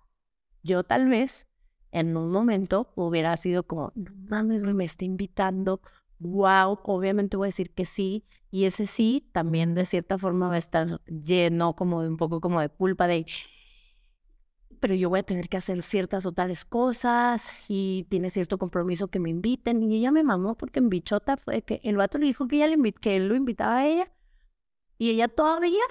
Yo tal vez en un momento hubiera sido como, no mames, me está invitando wow, obviamente voy a decir que sí, y ese sí también de cierta forma va a estar lleno como de un poco como de culpa de, pero yo voy a tener que hacer ciertas o tales cosas y tiene cierto compromiso que me inviten. Y ella me mamó porque en bichota fue que el vato le dijo que, ella le que él lo invitaba a ella y ella todavía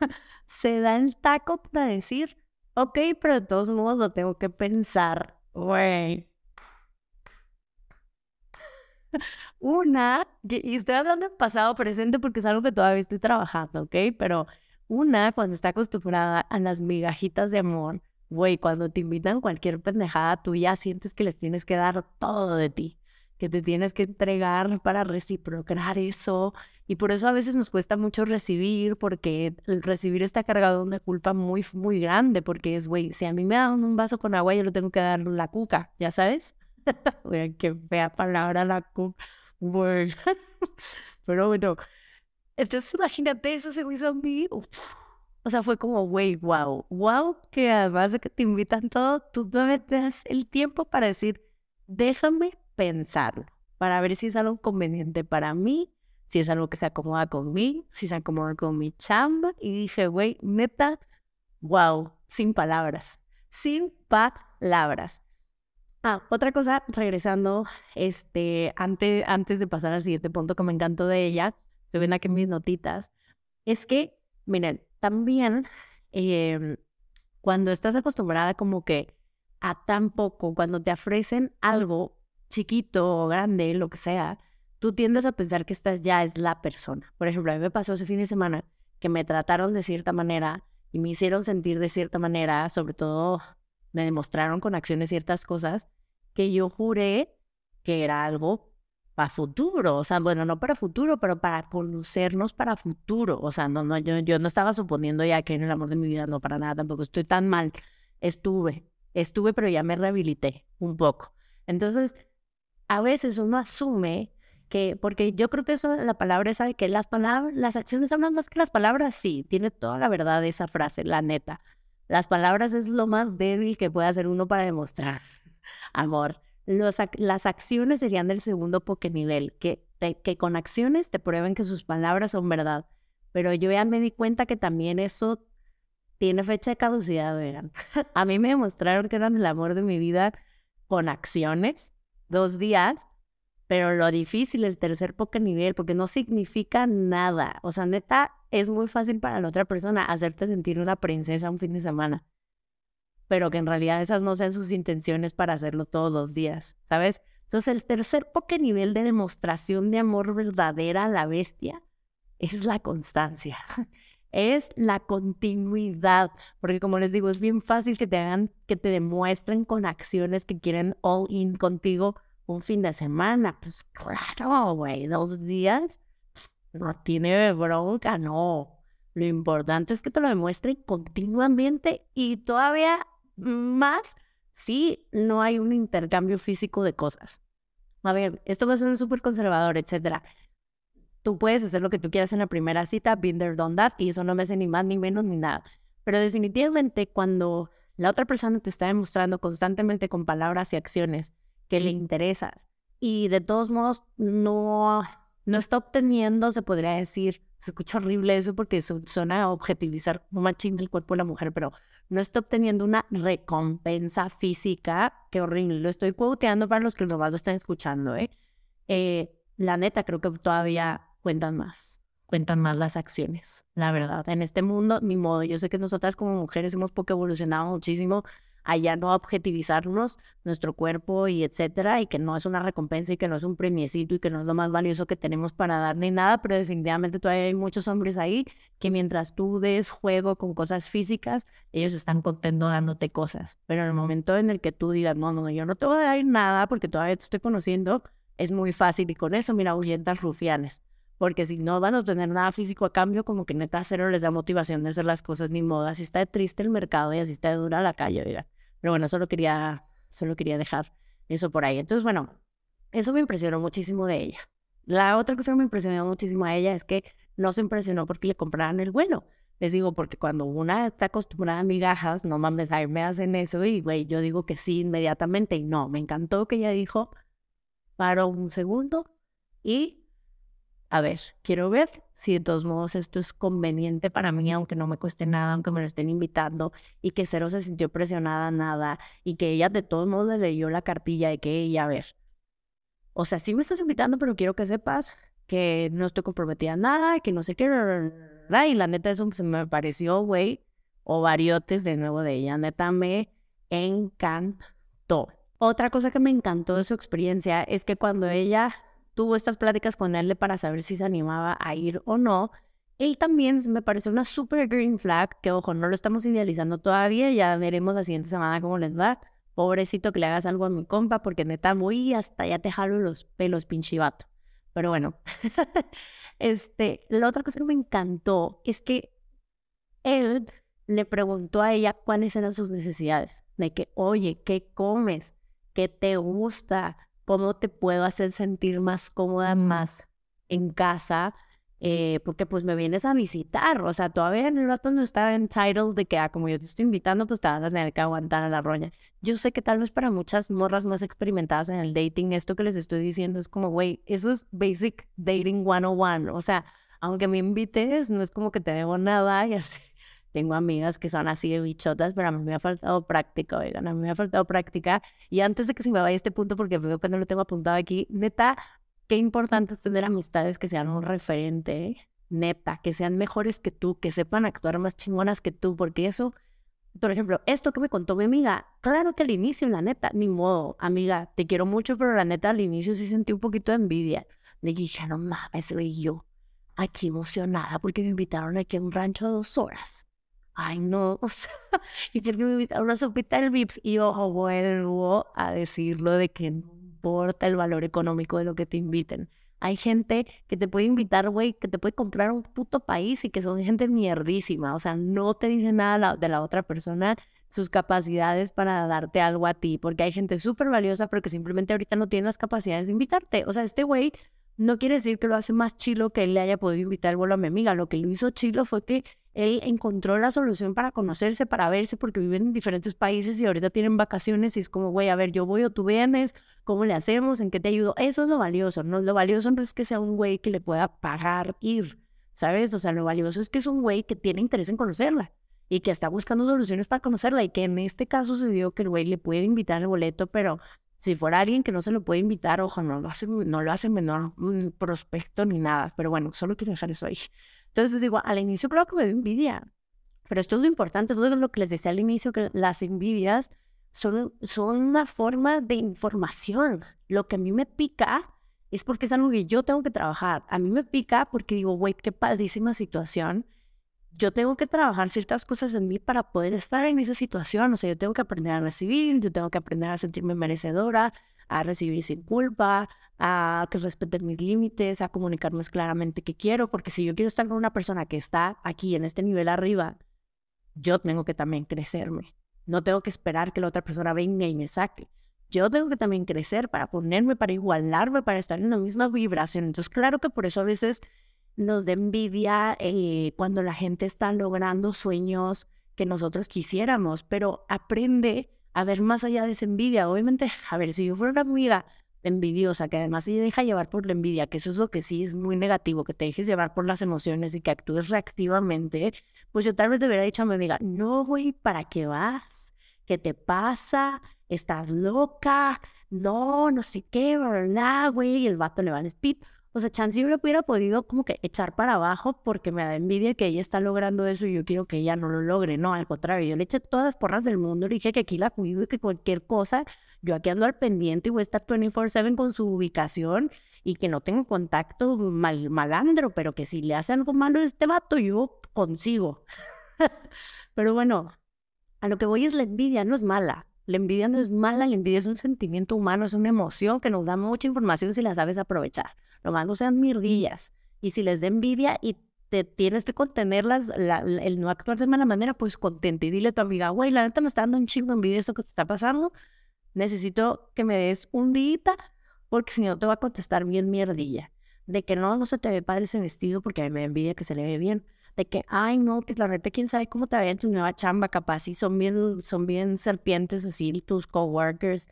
se da el taco para decir, ok, pero de todos modos lo tengo que pensar. Güey. Una, y estoy hablando en pasado presente porque es algo que todavía estoy trabajando, ¿ok? Pero una, cuando está acostumbrada a las migajitas de amor, güey, cuando te invitan cualquier pendejada, tú ya sientes que les tienes que dar todo de ti, que te tienes que entregar para reciprocar eso. Y por eso a veces nos cuesta mucho recibir, porque el recibir está cargado de una culpa muy, muy grande, porque es, güey, si a mí me dan un vaso con agua, yo le tengo que dar la cuca, ¿ya sabes? Güey, qué fea palabra la. Güey. Pero bueno, entonces imagínate, eso se hizo a mí. O sea, fue como, güey, wow, wow, que además de que te invitan todo, tú no te das el tiempo para decir, déjame pensarlo, para ver si es algo conveniente para mí, si es algo que se acomoda con mí, si se acomoda con mi chamba. Y dije, güey, neta, wow, sin palabras, sin palabras. Ah, otra cosa, regresando, este, antes, antes de pasar al siguiente punto que me encantó de ella, se ven aquí mis notitas, es que, miren, también em, cuando estás acostumbrada como que a tan poco, cuando te ofrecen algo chiquito o grande, lo que sea, tú tiendes a pensar que esta ya es la persona. Por ejemplo, a mí me pasó ese fin de semana que me trataron de cierta manera y me hicieron sentir de cierta manera, sobre todo me demostraron con acciones ciertas cosas que yo juré que era algo para futuro, o sea, bueno, no para futuro, pero para conocernos para futuro, o sea, no, no, yo, yo no estaba suponiendo ya que en el amor de mi vida, no, para nada, tampoco estoy tan mal, estuve, estuve, pero ya me rehabilité un poco. Entonces, a veces uno asume que, porque yo creo que eso, la palabra esa de que las palabras, las acciones hablan más que las palabras, sí, tiene toda la verdad esa frase, la neta. Las palabras es lo más débil que puede hacer uno para demostrar amor las acciones serían del segundo nivel, que, que con acciones te prueben que sus palabras son verdad. Pero yo ya me di cuenta que también eso tiene fecha de caducidad. A mí me demostraron que eran el amor de mi vida con acciones, dos días, pero lo difícil, el tercer nivel, porque no significa nada. O sea, neta, es muy fácil para la otra persona hacerte sentir una princesa un fin de semana pero que en realidad esas no sean sus intenciones para hacerlo todos los días, ¿sabes? Entonces el tercer poke nivel de demostración de amor verdadera a la bestia es la constancia, es la continuidad, porque como les digo, es bien fácil que te hagan, que te demuestren con acciones que quieren all in contigo un fin de semana. Pues claro, güey, dos días no tiene bronca, no. Lo importante es que te lo demuestren continuamente y todavía más si no hay un intercambio físico de cosas. A ver, esto va a ser súper conservador, etcétera. Tú puedes hacer lo que tú quieras en la primera cita, there, done that, y eso no me hace ni más, ni menos, ni nada. Pero definitivamente cuando la otra persona te está demostrando constantemente con palabras y acciones que le interesas y de todos modos no, no está obteniendo, se podría decir, se escucha horrible eso porque suena a objetivizar un machín del cuerpo de la mujer, pero no está obteniendo una recompensa física. Qué horrible. Lo estoy quoteando para los que nomás lo están escuchando, ¿eh? ¿eh? La neta, creo que todavía cuentan más. Cuentan más las acciones, la verdad. En este mundo, ni modo. Yo sé que nosotras como mujeres hemos poco evolucionado muchísimo allá no objetivizarnos nuestro cuerpo y etcétera, y que no es una recompensa y que no es un premiecito y que no es lo más valioso que tenemos para dar ni nada, pero definitivamente todavía hay muchos hombres ahí que mientras tú des juego con cosas físicas, ellos están contento dándote cosas, pero en el momento en el que tú digas, no, no, yo no te voy a dar nada porque todavía te estoy conociendo, es muy fácil y con eso, mira, ahuyentas rufianes porque si no van a obtener nada físico a cambio, como que neta cero les da motivación de hacer las cosas ni modo. Así está triste el mercado y así está dura la calle, oiga. Pero bueno, solo quería, solo quería dejar eso por ahí. Entonces, bueno, eso me impresionó muchísimo de ella. La otra cosa que me impresionó muchísimo a ella es que no se impresionó porque le compraran el vuelo. Les digo, porque cuando una está acostumbrada a migajas, no mames, a me hacen eso y, güey, yo digo que sí inmediatamente. Y no, me encantó que ella dijo, paró un segundo y a ver, quiero ver si de todos modos esto es conveniente para mí, aunque no me cueste nada, aunque me lo estén invitando, y que cero se sintió presionada, nada, y que ella de todos modos le leyó la cartilla de que ella, a ver, o sea, sí me estás invitando, pero quiero que sepas que no estoy comprometida a nada, que no sé qué, y la neta eso se me pareció, güey, o variotes de nuevo de ella, neta me encantó. Otra cosa que me encantó de su experiencia es que cuando ella tuvo estas pláticas con él para saber si se animaba a ir o no, él también me pareció una super green flag, que ojo, no lo estamos idealizando todavía, ya veremos la siguiente semana cómo les va. Pobrecito que le hagas algo a mi compa, porque neta, muy hasta ya te jalo los pelos, pinche vato. Pero bueno, este, la otra cosa que me encantó es que él le preguntó a ella cuáles eran sus necesidades, de que, oye, ¿qué comes? ¿Qué te gusta? ¿Cómo te puedo hacer sentir más cómoda, más en casa? Eh, porque pues me vienes a visitar, o sea, todavía en el rato no estaba entitled de que, ah, como yo te estoy invitando, pues te vas a tener que aguantar a la roña. Yo sé que tal vez para muchas morras más experimentadas en el dating, esto que les estoy diciendo es como, güey, eso es basic dating 101, o sea, aunque me invites, no es como que te debo nada y así. Tengo amigas que son así de bichotas, pero a mí me ha faltado práctica, oigan, a mí me ha faltado práctica. Y antes de que se me vaya este punto, porque veo que no lo tengo apuntado aquí, neta, qué importante es tener amistades que sean un referente, neta, que sean mejores que tú, que sepan actuar más chingonas que tú, porque eso, por ejemplo, esto que me contó mi amiga, claro que al inicio, la neta, ni modo, amiga, te quiero mucho, pero la neta al inicio sí sentí un poquito de envidia. Le dije, no mames, y yo aquí emocionada porque me invitaron aquí a un rancho de dos horas. Ay, no, o sea, y porque me invitaron a una sopita del Vips y ojo, vuelvo a decirlo de que importa el valor económico de lo que te inviten. Hay gente que te puede invitar, güey, que te puede comprar un puto país y que son gente mierdísima. O sea, no te dice nada de la otra persona, sus capacidades para darte algo a ti, porque hay gente súper valiosa, pero que simplemente ahorita no tiene las capacidades de invitarte. O sea, este güey no quiere decir que lo hace más chilo que él le haya podido invitar al vuelo a mi amiga. Lo que lo hizo chilo fue que él encontró la solución para conocerse, para verse, porque viven en diferentes países y ahorita tienen vacaciones y es como, güey, a ver, yo voy o tú vienes, ¿cómo le hacemos? ¿En qué te ayudo? Eso es lo valioso, ¿no? Lo valioso no es que sea un güey que le pueda pagar ir, ¿sabes? O sea, lo valioso es que es un güey que tiene interés en conocerla y que está buscando soluciones para conocerla y que en este caso se dio que el güey le puede invitar el boleto, pero si fuera alguien que no se lo puede invitar, ojo, no lo hace, no lo hace menor prospecto ni nada, pero bueno, solo quiero dejar eso ahí. Entonces digo, al inicio creo que me dio envidia, pero esto es lo importante, todo lo que les decía al inicio, que las envidias son, son una forma de información. Lo que a mí me pica es porque es algo que yo tengo que trabajar. A mí me pica porque digo, güey, qué padrísima situación. Yo tengo que trabajar ciertas cosas en mí para poder estar en esa situación. O sea, yo tengo que aprender a recibir, yo tengo que aprender a sentirme merecedora, a recibir sin culpa, a que respeten mis límites, a comunicarme claramente qué quiero, porque si yo quiero estar con una persona que está aquí en este nivel arriba, yo tengo que también crecerme. No tengo que esperar que la otra persona venga y me saque. Yo tengo que también crecer para ponerme, para igualarme, para estar en la misma vibración. Entonces, claro que por eso a veces nos da envidia eh, cuando la gente está logrando sueños que nosotros quisiéramos, pero aprende a ver más allá de esa envidia. Obviamente, a ver, si yo fuera una amiga envidiosa, que además se deja llevar por la envidia, que eso es lo que sí es muy negativo, que te dejes llevar por las emociones y que actúes reactivamente, pues yo tal vez debería dicho a mi amiga, no, güey, ¿para qué vas? ¿Qué te pasa? ¿Estás loca? No, no sé qué, ¿verdad, güey? Y el vato le va a speed. O sea, chance yo le hubiera podido como que echar para abajo porque me da envidia que ella está logrando eso y yo quiero que ella no lo logre. No, al contrario, yo le eché todas las porras del mundo, le dije que aquí la cuido y que cualquier cosa, yo aquí ando al pendiente y voy a estar 24/7 con su ubicación y que no tengo contacto mal, malandro, pero que si le hace algo malo a este vato, yo consigo. pero bueno, a lo que voy es la envidia, no es mala. La envidia no es mala, la envidia es un sentimiento humano, es una emoción que nos da mucha información si la sabes aprovechar. Lo más no sean mirdillas. Y si les da envidia y te tienes que contenerlas, el no actuar de mala manera, pues contente. Y dile a tu amiga, güey, la neta me está dando un chingo de envidia eso que te está pasando. Necesito que me des un día porque si no te va a contestar bien mierdilla. De que no, no se te ve padre ese vestido porque a mí me envidia que se le ve bien de que, ay, no, que la neta, quién sabe cómo te va en tu nueva chamba, capaz, y son bien, son bien serpientes así tus coworkers,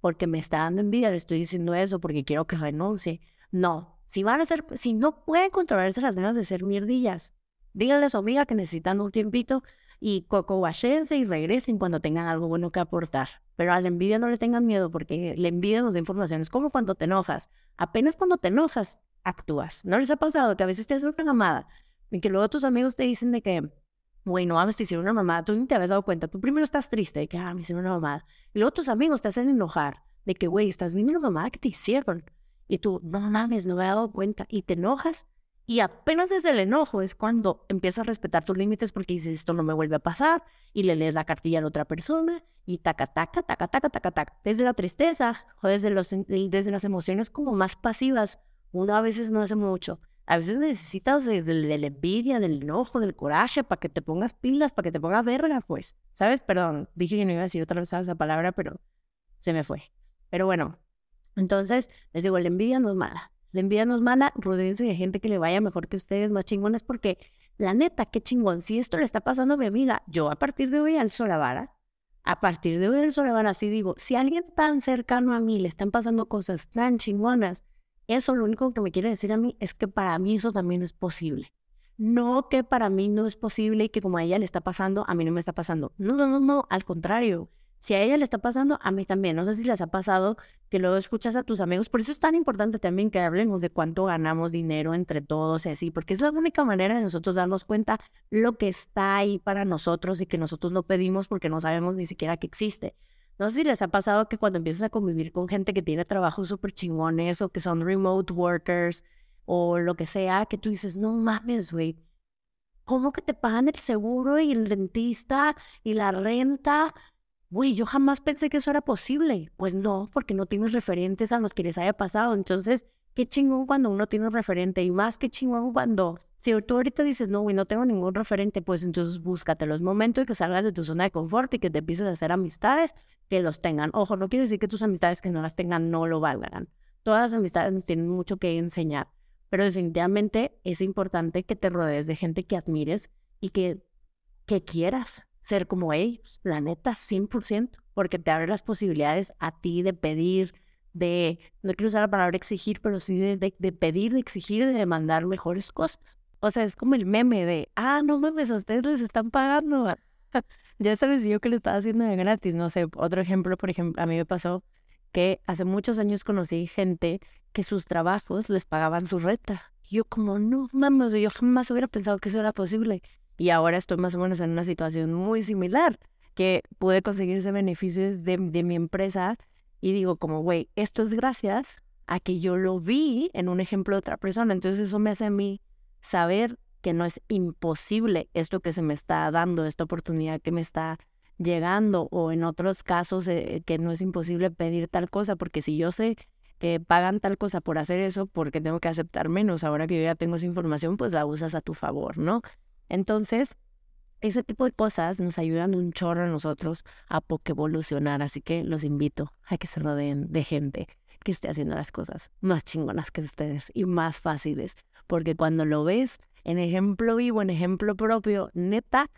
porque me está dando envidia, le estoy diciendo eso porque quiero que renuncie. No, Si van a ser, si no pueden controlarse las ganas de ser mierdillas, díganle a su amiga que necesitan un tiempito y cocoguachense y regresen cuando tengan algo bueno que aportar. Pero a la envidia no le tengan miedo porque la envidia nos da información. Es como cuando te enojas. Apenas cuando te enojas, actúas. ¿No les ha pasado que a veces te haces una mamada y que luego tus amigos te dicen de que, güey, no mames, te hicieron una mamada, tú ni te habías dado cuenta. Tú primero estás triste de que, ah, me hicieron una mamada. Y luego tus amigos te hacen enojar de que, güey, estás viendo una mamada que te hicieron. Y tú, no mames, no me he dado cuenta. Y te enojas y apenas desde el enojo es cuando empiezas a respetar tus límites porque dices, esto no me vuelve a pasar, y le lees la cartilla a la otra persona, y taca, taca, taca, taca, taca, taca. Desde la tristeza o desde, los, desde las emociones como más pasivas, uno a veces no hace mucho. A veces necesitas de, la envidia, del enojo, del coraje, para que te pongas pilas, para que te pongas verga, pues. ¿Sabes? Perdón, dije que no iba a decir otra vez esa palabra, pero se me fue. Pero bueno, entonces, les digo, la envidia no es mala. La envidia no es mala, rodeense de gente que le vaya mejor que ustedes, más chingones, porque la neta, qué chingón. Si esto le está pasando a mi amiga, yo a partir de hoy al Solavara, a partir de hoy al Solavara, así digo, si a alguien tan cercano a mí le están pasando cosas tan chingonas, eso lo único que me quiere decir a mí es que para mí eso también es posible. No que para mí no es posible y que como a ella le está pasando, a mí no me está pasando. No, no, no, no, al contrario. Si a ella le está pasando, a mí también. No sé si les ha pasado que luego escuchas a tus amigos. Por eso es tan importante también que hablemos de cuánto ganamos dinero entre todos y así, porque es la única manera de nosotros darnos cuenta lo que está ahí para nosotros y que nosotros no pedimos porque no sabemos ni siquiera que existe. No sé si les ha pasado que cuando empiezas a convivir con gente que tiene trabajos súper chingones o que son remote workers o lo que sea, que tú dices, no mames, güey. ¿Cómo que te pagan el seguro y el dentista y la renta Güey, yo jamás pensé que eso era posible. Pues no, porque no tienes referentes a los que les haya pasado. Entonces, qué chingón cuando uno tiene un referente y más que chingón cuando, si tú ahorita dices, no, güey, no tengo ningún referente, pues entonces búscate los momentos y que salgas de tu zona de confort y que te empieces a hacer amistades que los tengan. Ojo, no quiere decir que tus amistades que no las tengan no lo valgan. Todas las amistades nos tienen mucho que enseñar, pero definitivamente es importante que te rodees de gente que admires y que, que quieras ser como ellos, la neta, 100%, porque te abre las posibilidades a ti de pedir, de, no quiero usar la palabra exigir, pero sí de, de, pedir, de exigir, de demandar mejores cosas. O sea, es como el meme de, ah, no mames, a ustedes les están pagando. ya sabes yo que le estaba haciendo de gratis. No sé, otro ejemplo, por ejemplo, a mí me pasó que hace muchos años conocí gente que sus trabajos les pagaban su renta. yo como, no mames, yo jamás hubiera pensado que eso era posible. Y ahora estoy más o menos en una situación muy similar, que pude conseguir ese beneficio de, de mi empresa y digo como, güey, esto es gracias a que yo lo vi en un ejemplo de otra persona. Entonces eso me hace a mí saber que no es imposible esto que se me está dando, esta oportunidad que me está llegando, o en otros casos eh, que no es imposible pedir tal cosa, porque si yo sé que pagan tal cosa por hacer eso, porque tengo que aceptar menos, ahora que yo ya tengo esa información, pues la usas a tu favor, ¿no? Entonces, ese tipo de cosas nos ayudan un chorro a nosotros a evolucionar. Así que los invito a que se rodeen de gente que esté haciendo las cosas más chingonas que ustedes y más fáciles. Porque cuando lo ves en ejemplo vivo, en ejemplo propio, neta,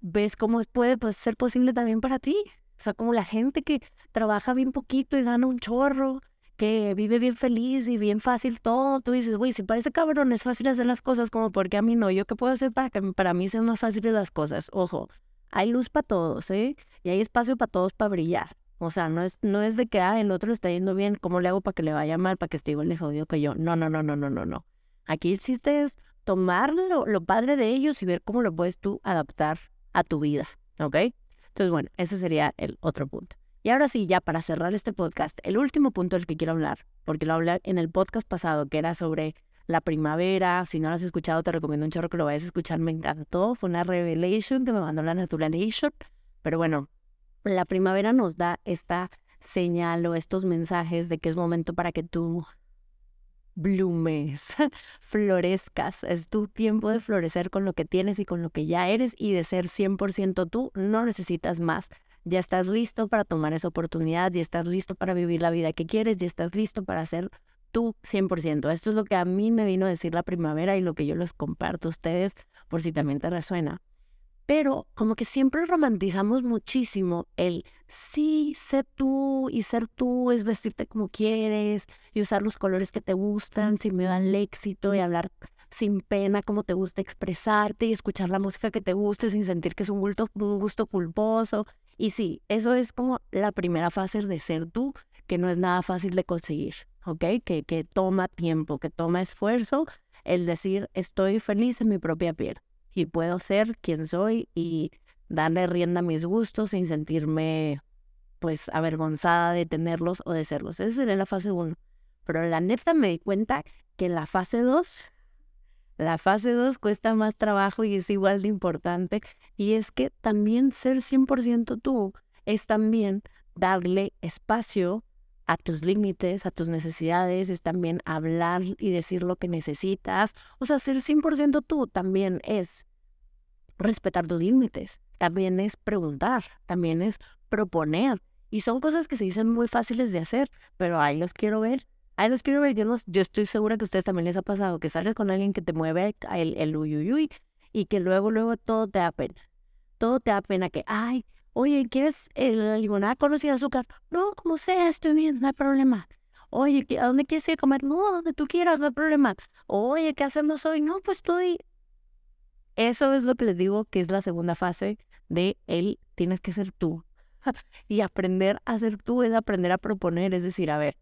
ves cómo puede pues, ser posible también para ti. O sea, como la gente que trabaja bien poquito y gana un chorro, que vive bien feliz y bien fácil todo, tú dices, güey, si parece cabrón, es fácil hacer las cosas, como porque a mí no, yo qué puedo hacer para que para mí sean más fáciles las cosas. Ojo, hay luz para todos, ¿eh? Y hay espacio para todos para brillar. O sea, no es, no es de que, ah, el otro le está yendo bien, ¿cómo le hago para que le vaya mal, para que esté igual de jodido que yo? No, no, no, no, no, no, no. Aquí el chiste es tomar lo, lo padre de ellos y ver cómo lo puedes tú adaptar a tu vida, ¿ok? Entonces, bueno, ese sería el otro punto. Y ahora sí, ya para cerrar este podcast, el último punto del que quiero hablar, porque lo hablé en el podcast pasado, que era sobre la primavera. Si no lo has escuchado, te recomiendo un chorro que lo vayas a escuchar. Me encantó. Fue una revelation que me mandó la Naturalation. Pero bueno, la primavera nos da esta señal o estos mensajes de que es momento para que tú blumes, florezcas. Es tu tiempo de florecer con lo que tienes y con lo que ya eres y de ser 100% tú. No necesitas más ya estás listo para tomar esa oportunidad, ya estás listo para vivir la vida que quieres, ya estás listo para ser tú 100%. Esto es lo que a mí me vino a decir la primavera y lo que yo les comparto a ustedes por si también te resuena. Pero como que siempre romantizamos muchísimo el sí, sé tú y ser tú es vestirte como quieres y usar los colores que te gustan sin miedo al éxito y hablar sin pena como te gusta expresarte y escuchar la música que te guste sin sentir que es un gusto, un gusto culposo. Y sí, eso es como la primera fase de ser tú, que no es nada fácil de conseguir, ¿ok? Que, que toma tiempo, que toma esfuerzo el decir estoy feliz en mi propia piel y puedo ser quien soy y darle rienda a mis gustos sin sentirme pues avergonzada de tenerlos o de serlos. Esa sería la fase 1. Pero la neta me di cuenta que la fase 2, la fase 2 cuesta más trabajo y es igual de importante. Y es que también ser 100% tú es también darle espacio a tus límites, a tus necesidades, es también hablar y decir lo que necesitas. O sea, ser 100% tú también es respetar tus límites, también es preguntar, también es proponer. Y son cosas que se dicen muy fáciles de hacer, pero ahí los quiero ver. Ahí los quiero ver. Yo, no, yo estoy segura que a ustedes también les ha pasado que sales con alguien que te mueve el, el uyuyuy y que luego, luego todo te da pena. Todo te da pena que, ay, Oye, ¿quieres la limonada con de azúcar? No, como sea, estoy bien, no hay problema. Oye, ¿a dónde quieres ir a comer? No, donde tú quieras, no hay problema. Oye, ¿qué hacemos hoy? No, pues estoy... Eso es lo que les digo que es la segunda fase de él, tienes que ser tú. y aprender a ser tú es aprender a proponer, es decir, a ver,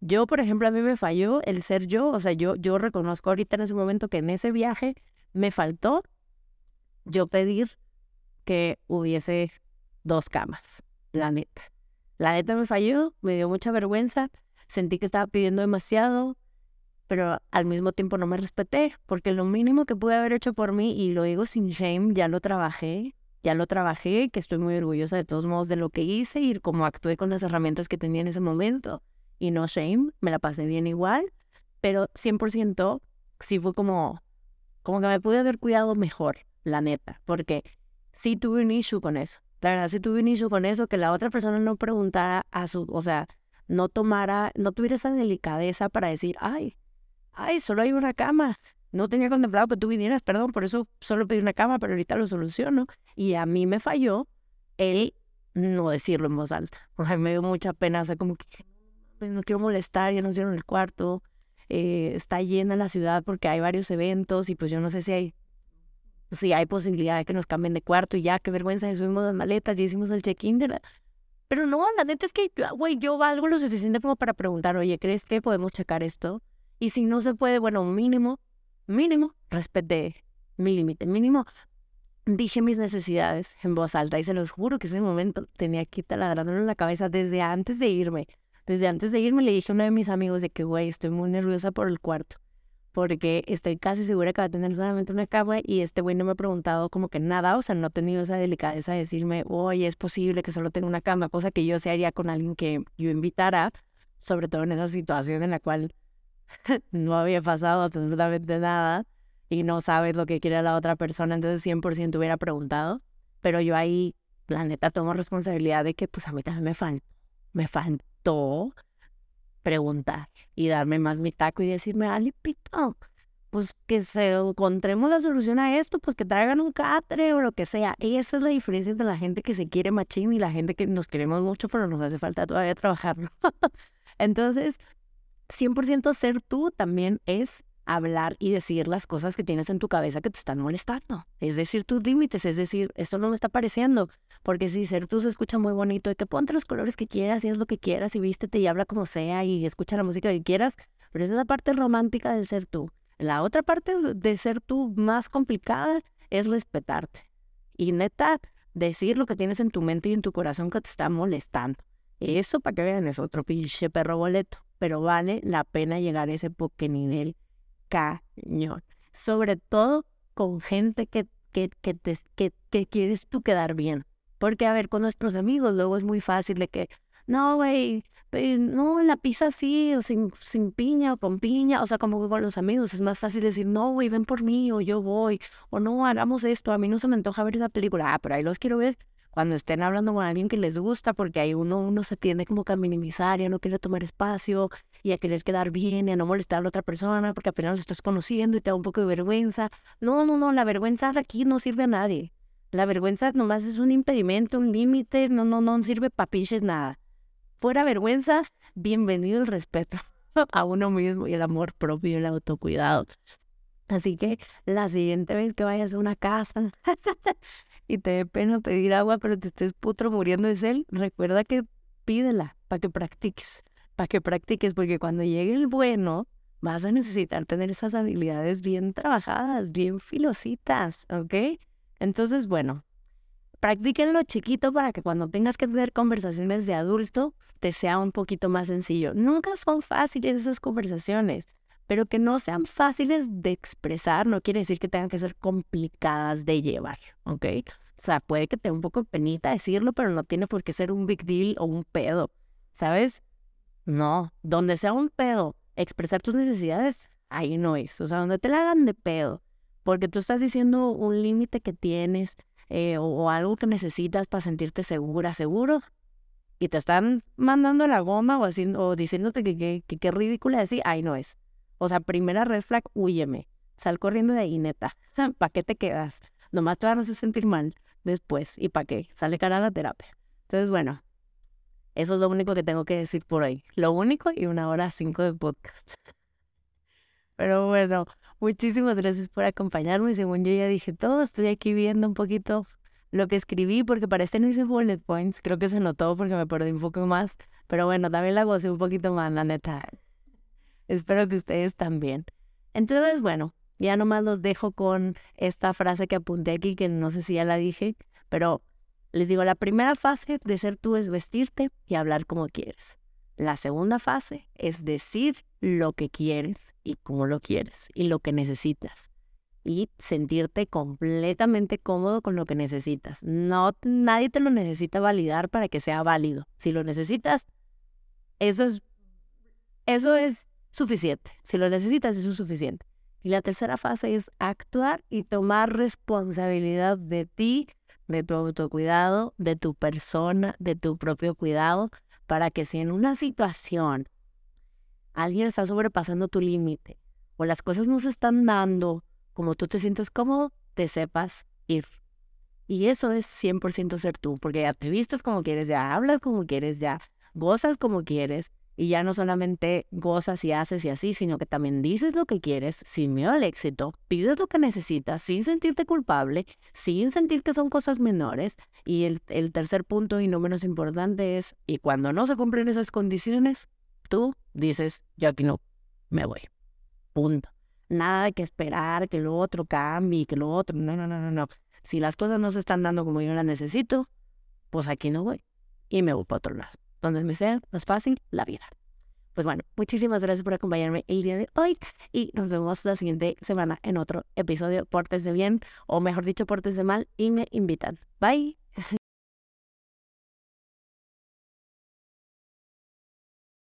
yo, por ejemplo, a mí me falló el ser yo, o sea, yo, yo reconozco ahorita en ese momento que en ese viaje me faltó yo pedir que hubiese dos camas, la neta. La neta me falló, me dio mucha vergüenza, sentí que estaba pidiendo demasiado, pero al mismo tiempo no me respeté, porque lo mínimo que pude haber hecho por mí, y lo digo sin shame, ya lo trabajé, ya lo trabajé, que estoy muy orgullosa de todos modos de lo que hice y cómo actué con las herramientas que tenía en ese momento. Y no shame, me la pasé bien igual, pero 100% sí fue como, como que me pude haber cuidado mejor, la neta, porque sí tuve un issue con eso. La verdad, si tuve un con eso, que la otra persona no preguntara a su, o sea, no tomara, no tuviera esa delicadeza para decir, ay, ay, solo hay una cama. No tenía contemplado que tú vinieras, perdón, por eso solo pedí una cama, pero ahorita lo soluciono. Y a mí me falló el no decirlo en voz alta. O sea, me dio mucha pena, o sea, como que no quiero molestar, ya nos dieron el cuarto, eh, está llena la ciudad porque hay varios eventos y pues yo no sé si hay si hay posibilidad de que nos cambien de cuarto y ya, qué vergüenza, subimos las maletas, y hicimos el check-in. Pero no, la neta es que, güey, yo valgo lo suficiente como para preguntar, oye, ¿crees que podemos checar esto? Y si no se puede, bueno, mínimo, mínimo, respeté mi límite, mínimo, dije mis necesidades en voz alta y se los juro que ese momento tenía aquí taladrándolo en la cabeza desde antes de irme. Desde antes de irme le dije a uno de mis amigos de que, güey, estoy muy nerviosa por el cuarto porque estoy casi segura que va a tener solamente una cama y este güey no me ha preguntado como que nada, o sea, no ha tenido esa delicadeza de decirme, oye, es posible que solo tenga una cama, cosa que yo se haría con alguien que yo invitara, sobre todo en esa situación en la cual no había pasado absolutamente nada y no sabes lo que quiere la otra persona, entonces 100% hubiera preguntado, pero yo ahí, la neta, tomo responsabilidad de que pues a mí también me faltó, me faltó preguntar y darme más mi taco y decirme, Ali, pito, pues que se encontremos la solución a esto, pues que traigan un catre o lo que sea. Y esa es la diferencia entre la gente que se quiere machín y la gente que nos queremos mucho, pero nos hace falta todavía trabajarlo. Entonces, 100% ser tú también es hablar y decir las cosas que tienes en tu cabeza que te están molestando. Es decir, tus límites, es decir, esto no me está pareciendo. Porque si ser tú se escucha muy bonito, de que ponte los colores que quieras y haz lo que quieras y vístete y habla como sea y escucha la música que quieras, pero esa es la parte romántica de ser tú. La otra parte de ser tú más complicada es respetarte. Y neta, decir lo que tienes en tu mente y en tu corazón que te está molestando. Eso, para que vean, es otro pinche perro boleto. Pero vale la pena llegar a ese nivel cañón. Sobre todo con gente que, que, que, te, que, que quieres tú quedar bien. Porque, a ver, con nuestros amigos luego es muy fácil de que, no, güey, no, la pizza sí, o sin, sin piña o con piña, o sea, como con los amigos es más fácil decir, no, güey, ven por mí, o yo voy, o no, hagamos esto, a mí no se me antoja ver esa película, ah, pero ahí los quiero ver cuando estén hablando con alguien que les gusta, porque ahí uno, uno se tiende como que a minimizar y a no querer tomar espacio y a querer quedar bien y a no molestar a la otra persona porque apenas los estás conociendo y te da un poco de vergüenza. No, no, no, la vergüenza aquí no sirve a nadie. La vergüenza nomás es un impedimento, un límite, no, no, no sirve para nada. Fuera vergüenza, bienvenido el respeto a uno mismo y el amor propio y el autocuidado. Así que la siguiente vez que vayas a una casa y te dé pena pedir agua, pero te estés putro muriendo de sed, recuerda que pídela para que practiques, para que practiques, porque cuando llegue el bueno, vas a necesitar tener esas habilidades bien trabajadas, bien filositas, ¿ok? Entonces, bueno, practíquenlo chiquito para que cuando tengas que tener conversaciones de adulto, te sea un poquito más sencillo. Nunca son fáciles esas conversaciones pero que no sean fáciles de expresar, no quiere decir que tengan que ser complicadas de llevar, ¿ok? O sea, puede que te un poco penita decirlo, pero no tiene por qué ser un big deal o un pedo, ¿sabes? No, donde sea un pedo, expresar tus necesidades, ahí no es. O sea, donde te la hagan de pedo, porque tú estás diciendo un límite que tienes eh, o, algo que necesitas para sentirte segura, seguro, y te están mandando la goma o, haciendo, o diciéndote que qué ridícula decir, ahí no es. O sea, primera red flag, huyeme. Sal corriendo de ahí, neta. ¿Para qué te quedas? Nomás te van a hacer sentir mal después. ¿Y para qué? Sale cara a la terapia. Entonces, bueno, eso es lo único que tengo que decir por hoy. Lo único y una hora cinco de podcast. Pero bueno, muchísimas gracias por acompañarme. Según yo ya dije todo, estoy aquí viendo un poquito lo que escribí, porque para este no hice bullet points. Creo que se notó porque me perdí un poco más. Pero bueno, también la gocé un poquito más, la neta. Espero que ustedes también. Entonces, bueno, ya nomás los dejo con esta frase que apunté aquí, que no sé si ya la dije, pero les digo, la primera fase de ser tú es vestirte y hablar como quieres. La segunda fase es decir lo que quieres y cómo lo quieres y lo que necesitas. Y sentirte completamente cómodo con lo que necesitas. No, nadie te lo necesita validar para que sea válido. Si lo necesitas, eso es, eso es suficiente. Si lo necesitas, es suficiente. Y la tercera fase es actuar y tomar responsabilidad de ti, de tu autocuidado, de tu persona, de tu propio cuidado, para que si en una situación alguien está sobrepasando tu límite o las cosas no se están dando como tú te sientes cómodo, te sepas ir. Y eso es 100% ser tú, porque ya te vistes como quieres, ya hablas como quieres, ya gozas como quieres, y ya no solamente gozas y haces y así, sino que también dices lo que quieres sin miedo al éxito, pides lo que necesitas sin sentirte culpable, sin sentir que son cosas menores. Y el, el tercer punto y no menos importante es, y cuando no se cumplen esas condiciones, tú dices, yo aquí no, me voy. Punto. Nada que esperar que lo otro cambie, que lo otro, no, no, no, no, no. Si las cosas no se están dando como yo las necesito, pues aquí no voy. Y me voy para otro lado donde me sea más fácil la vida. Pues bueno, muchísimas gracias por acompañarme el día de hoy y nos vemos la siguiente semana en otro episodio Portes de Bien o mejor dicho Portes de Mal y me invitan. Bye.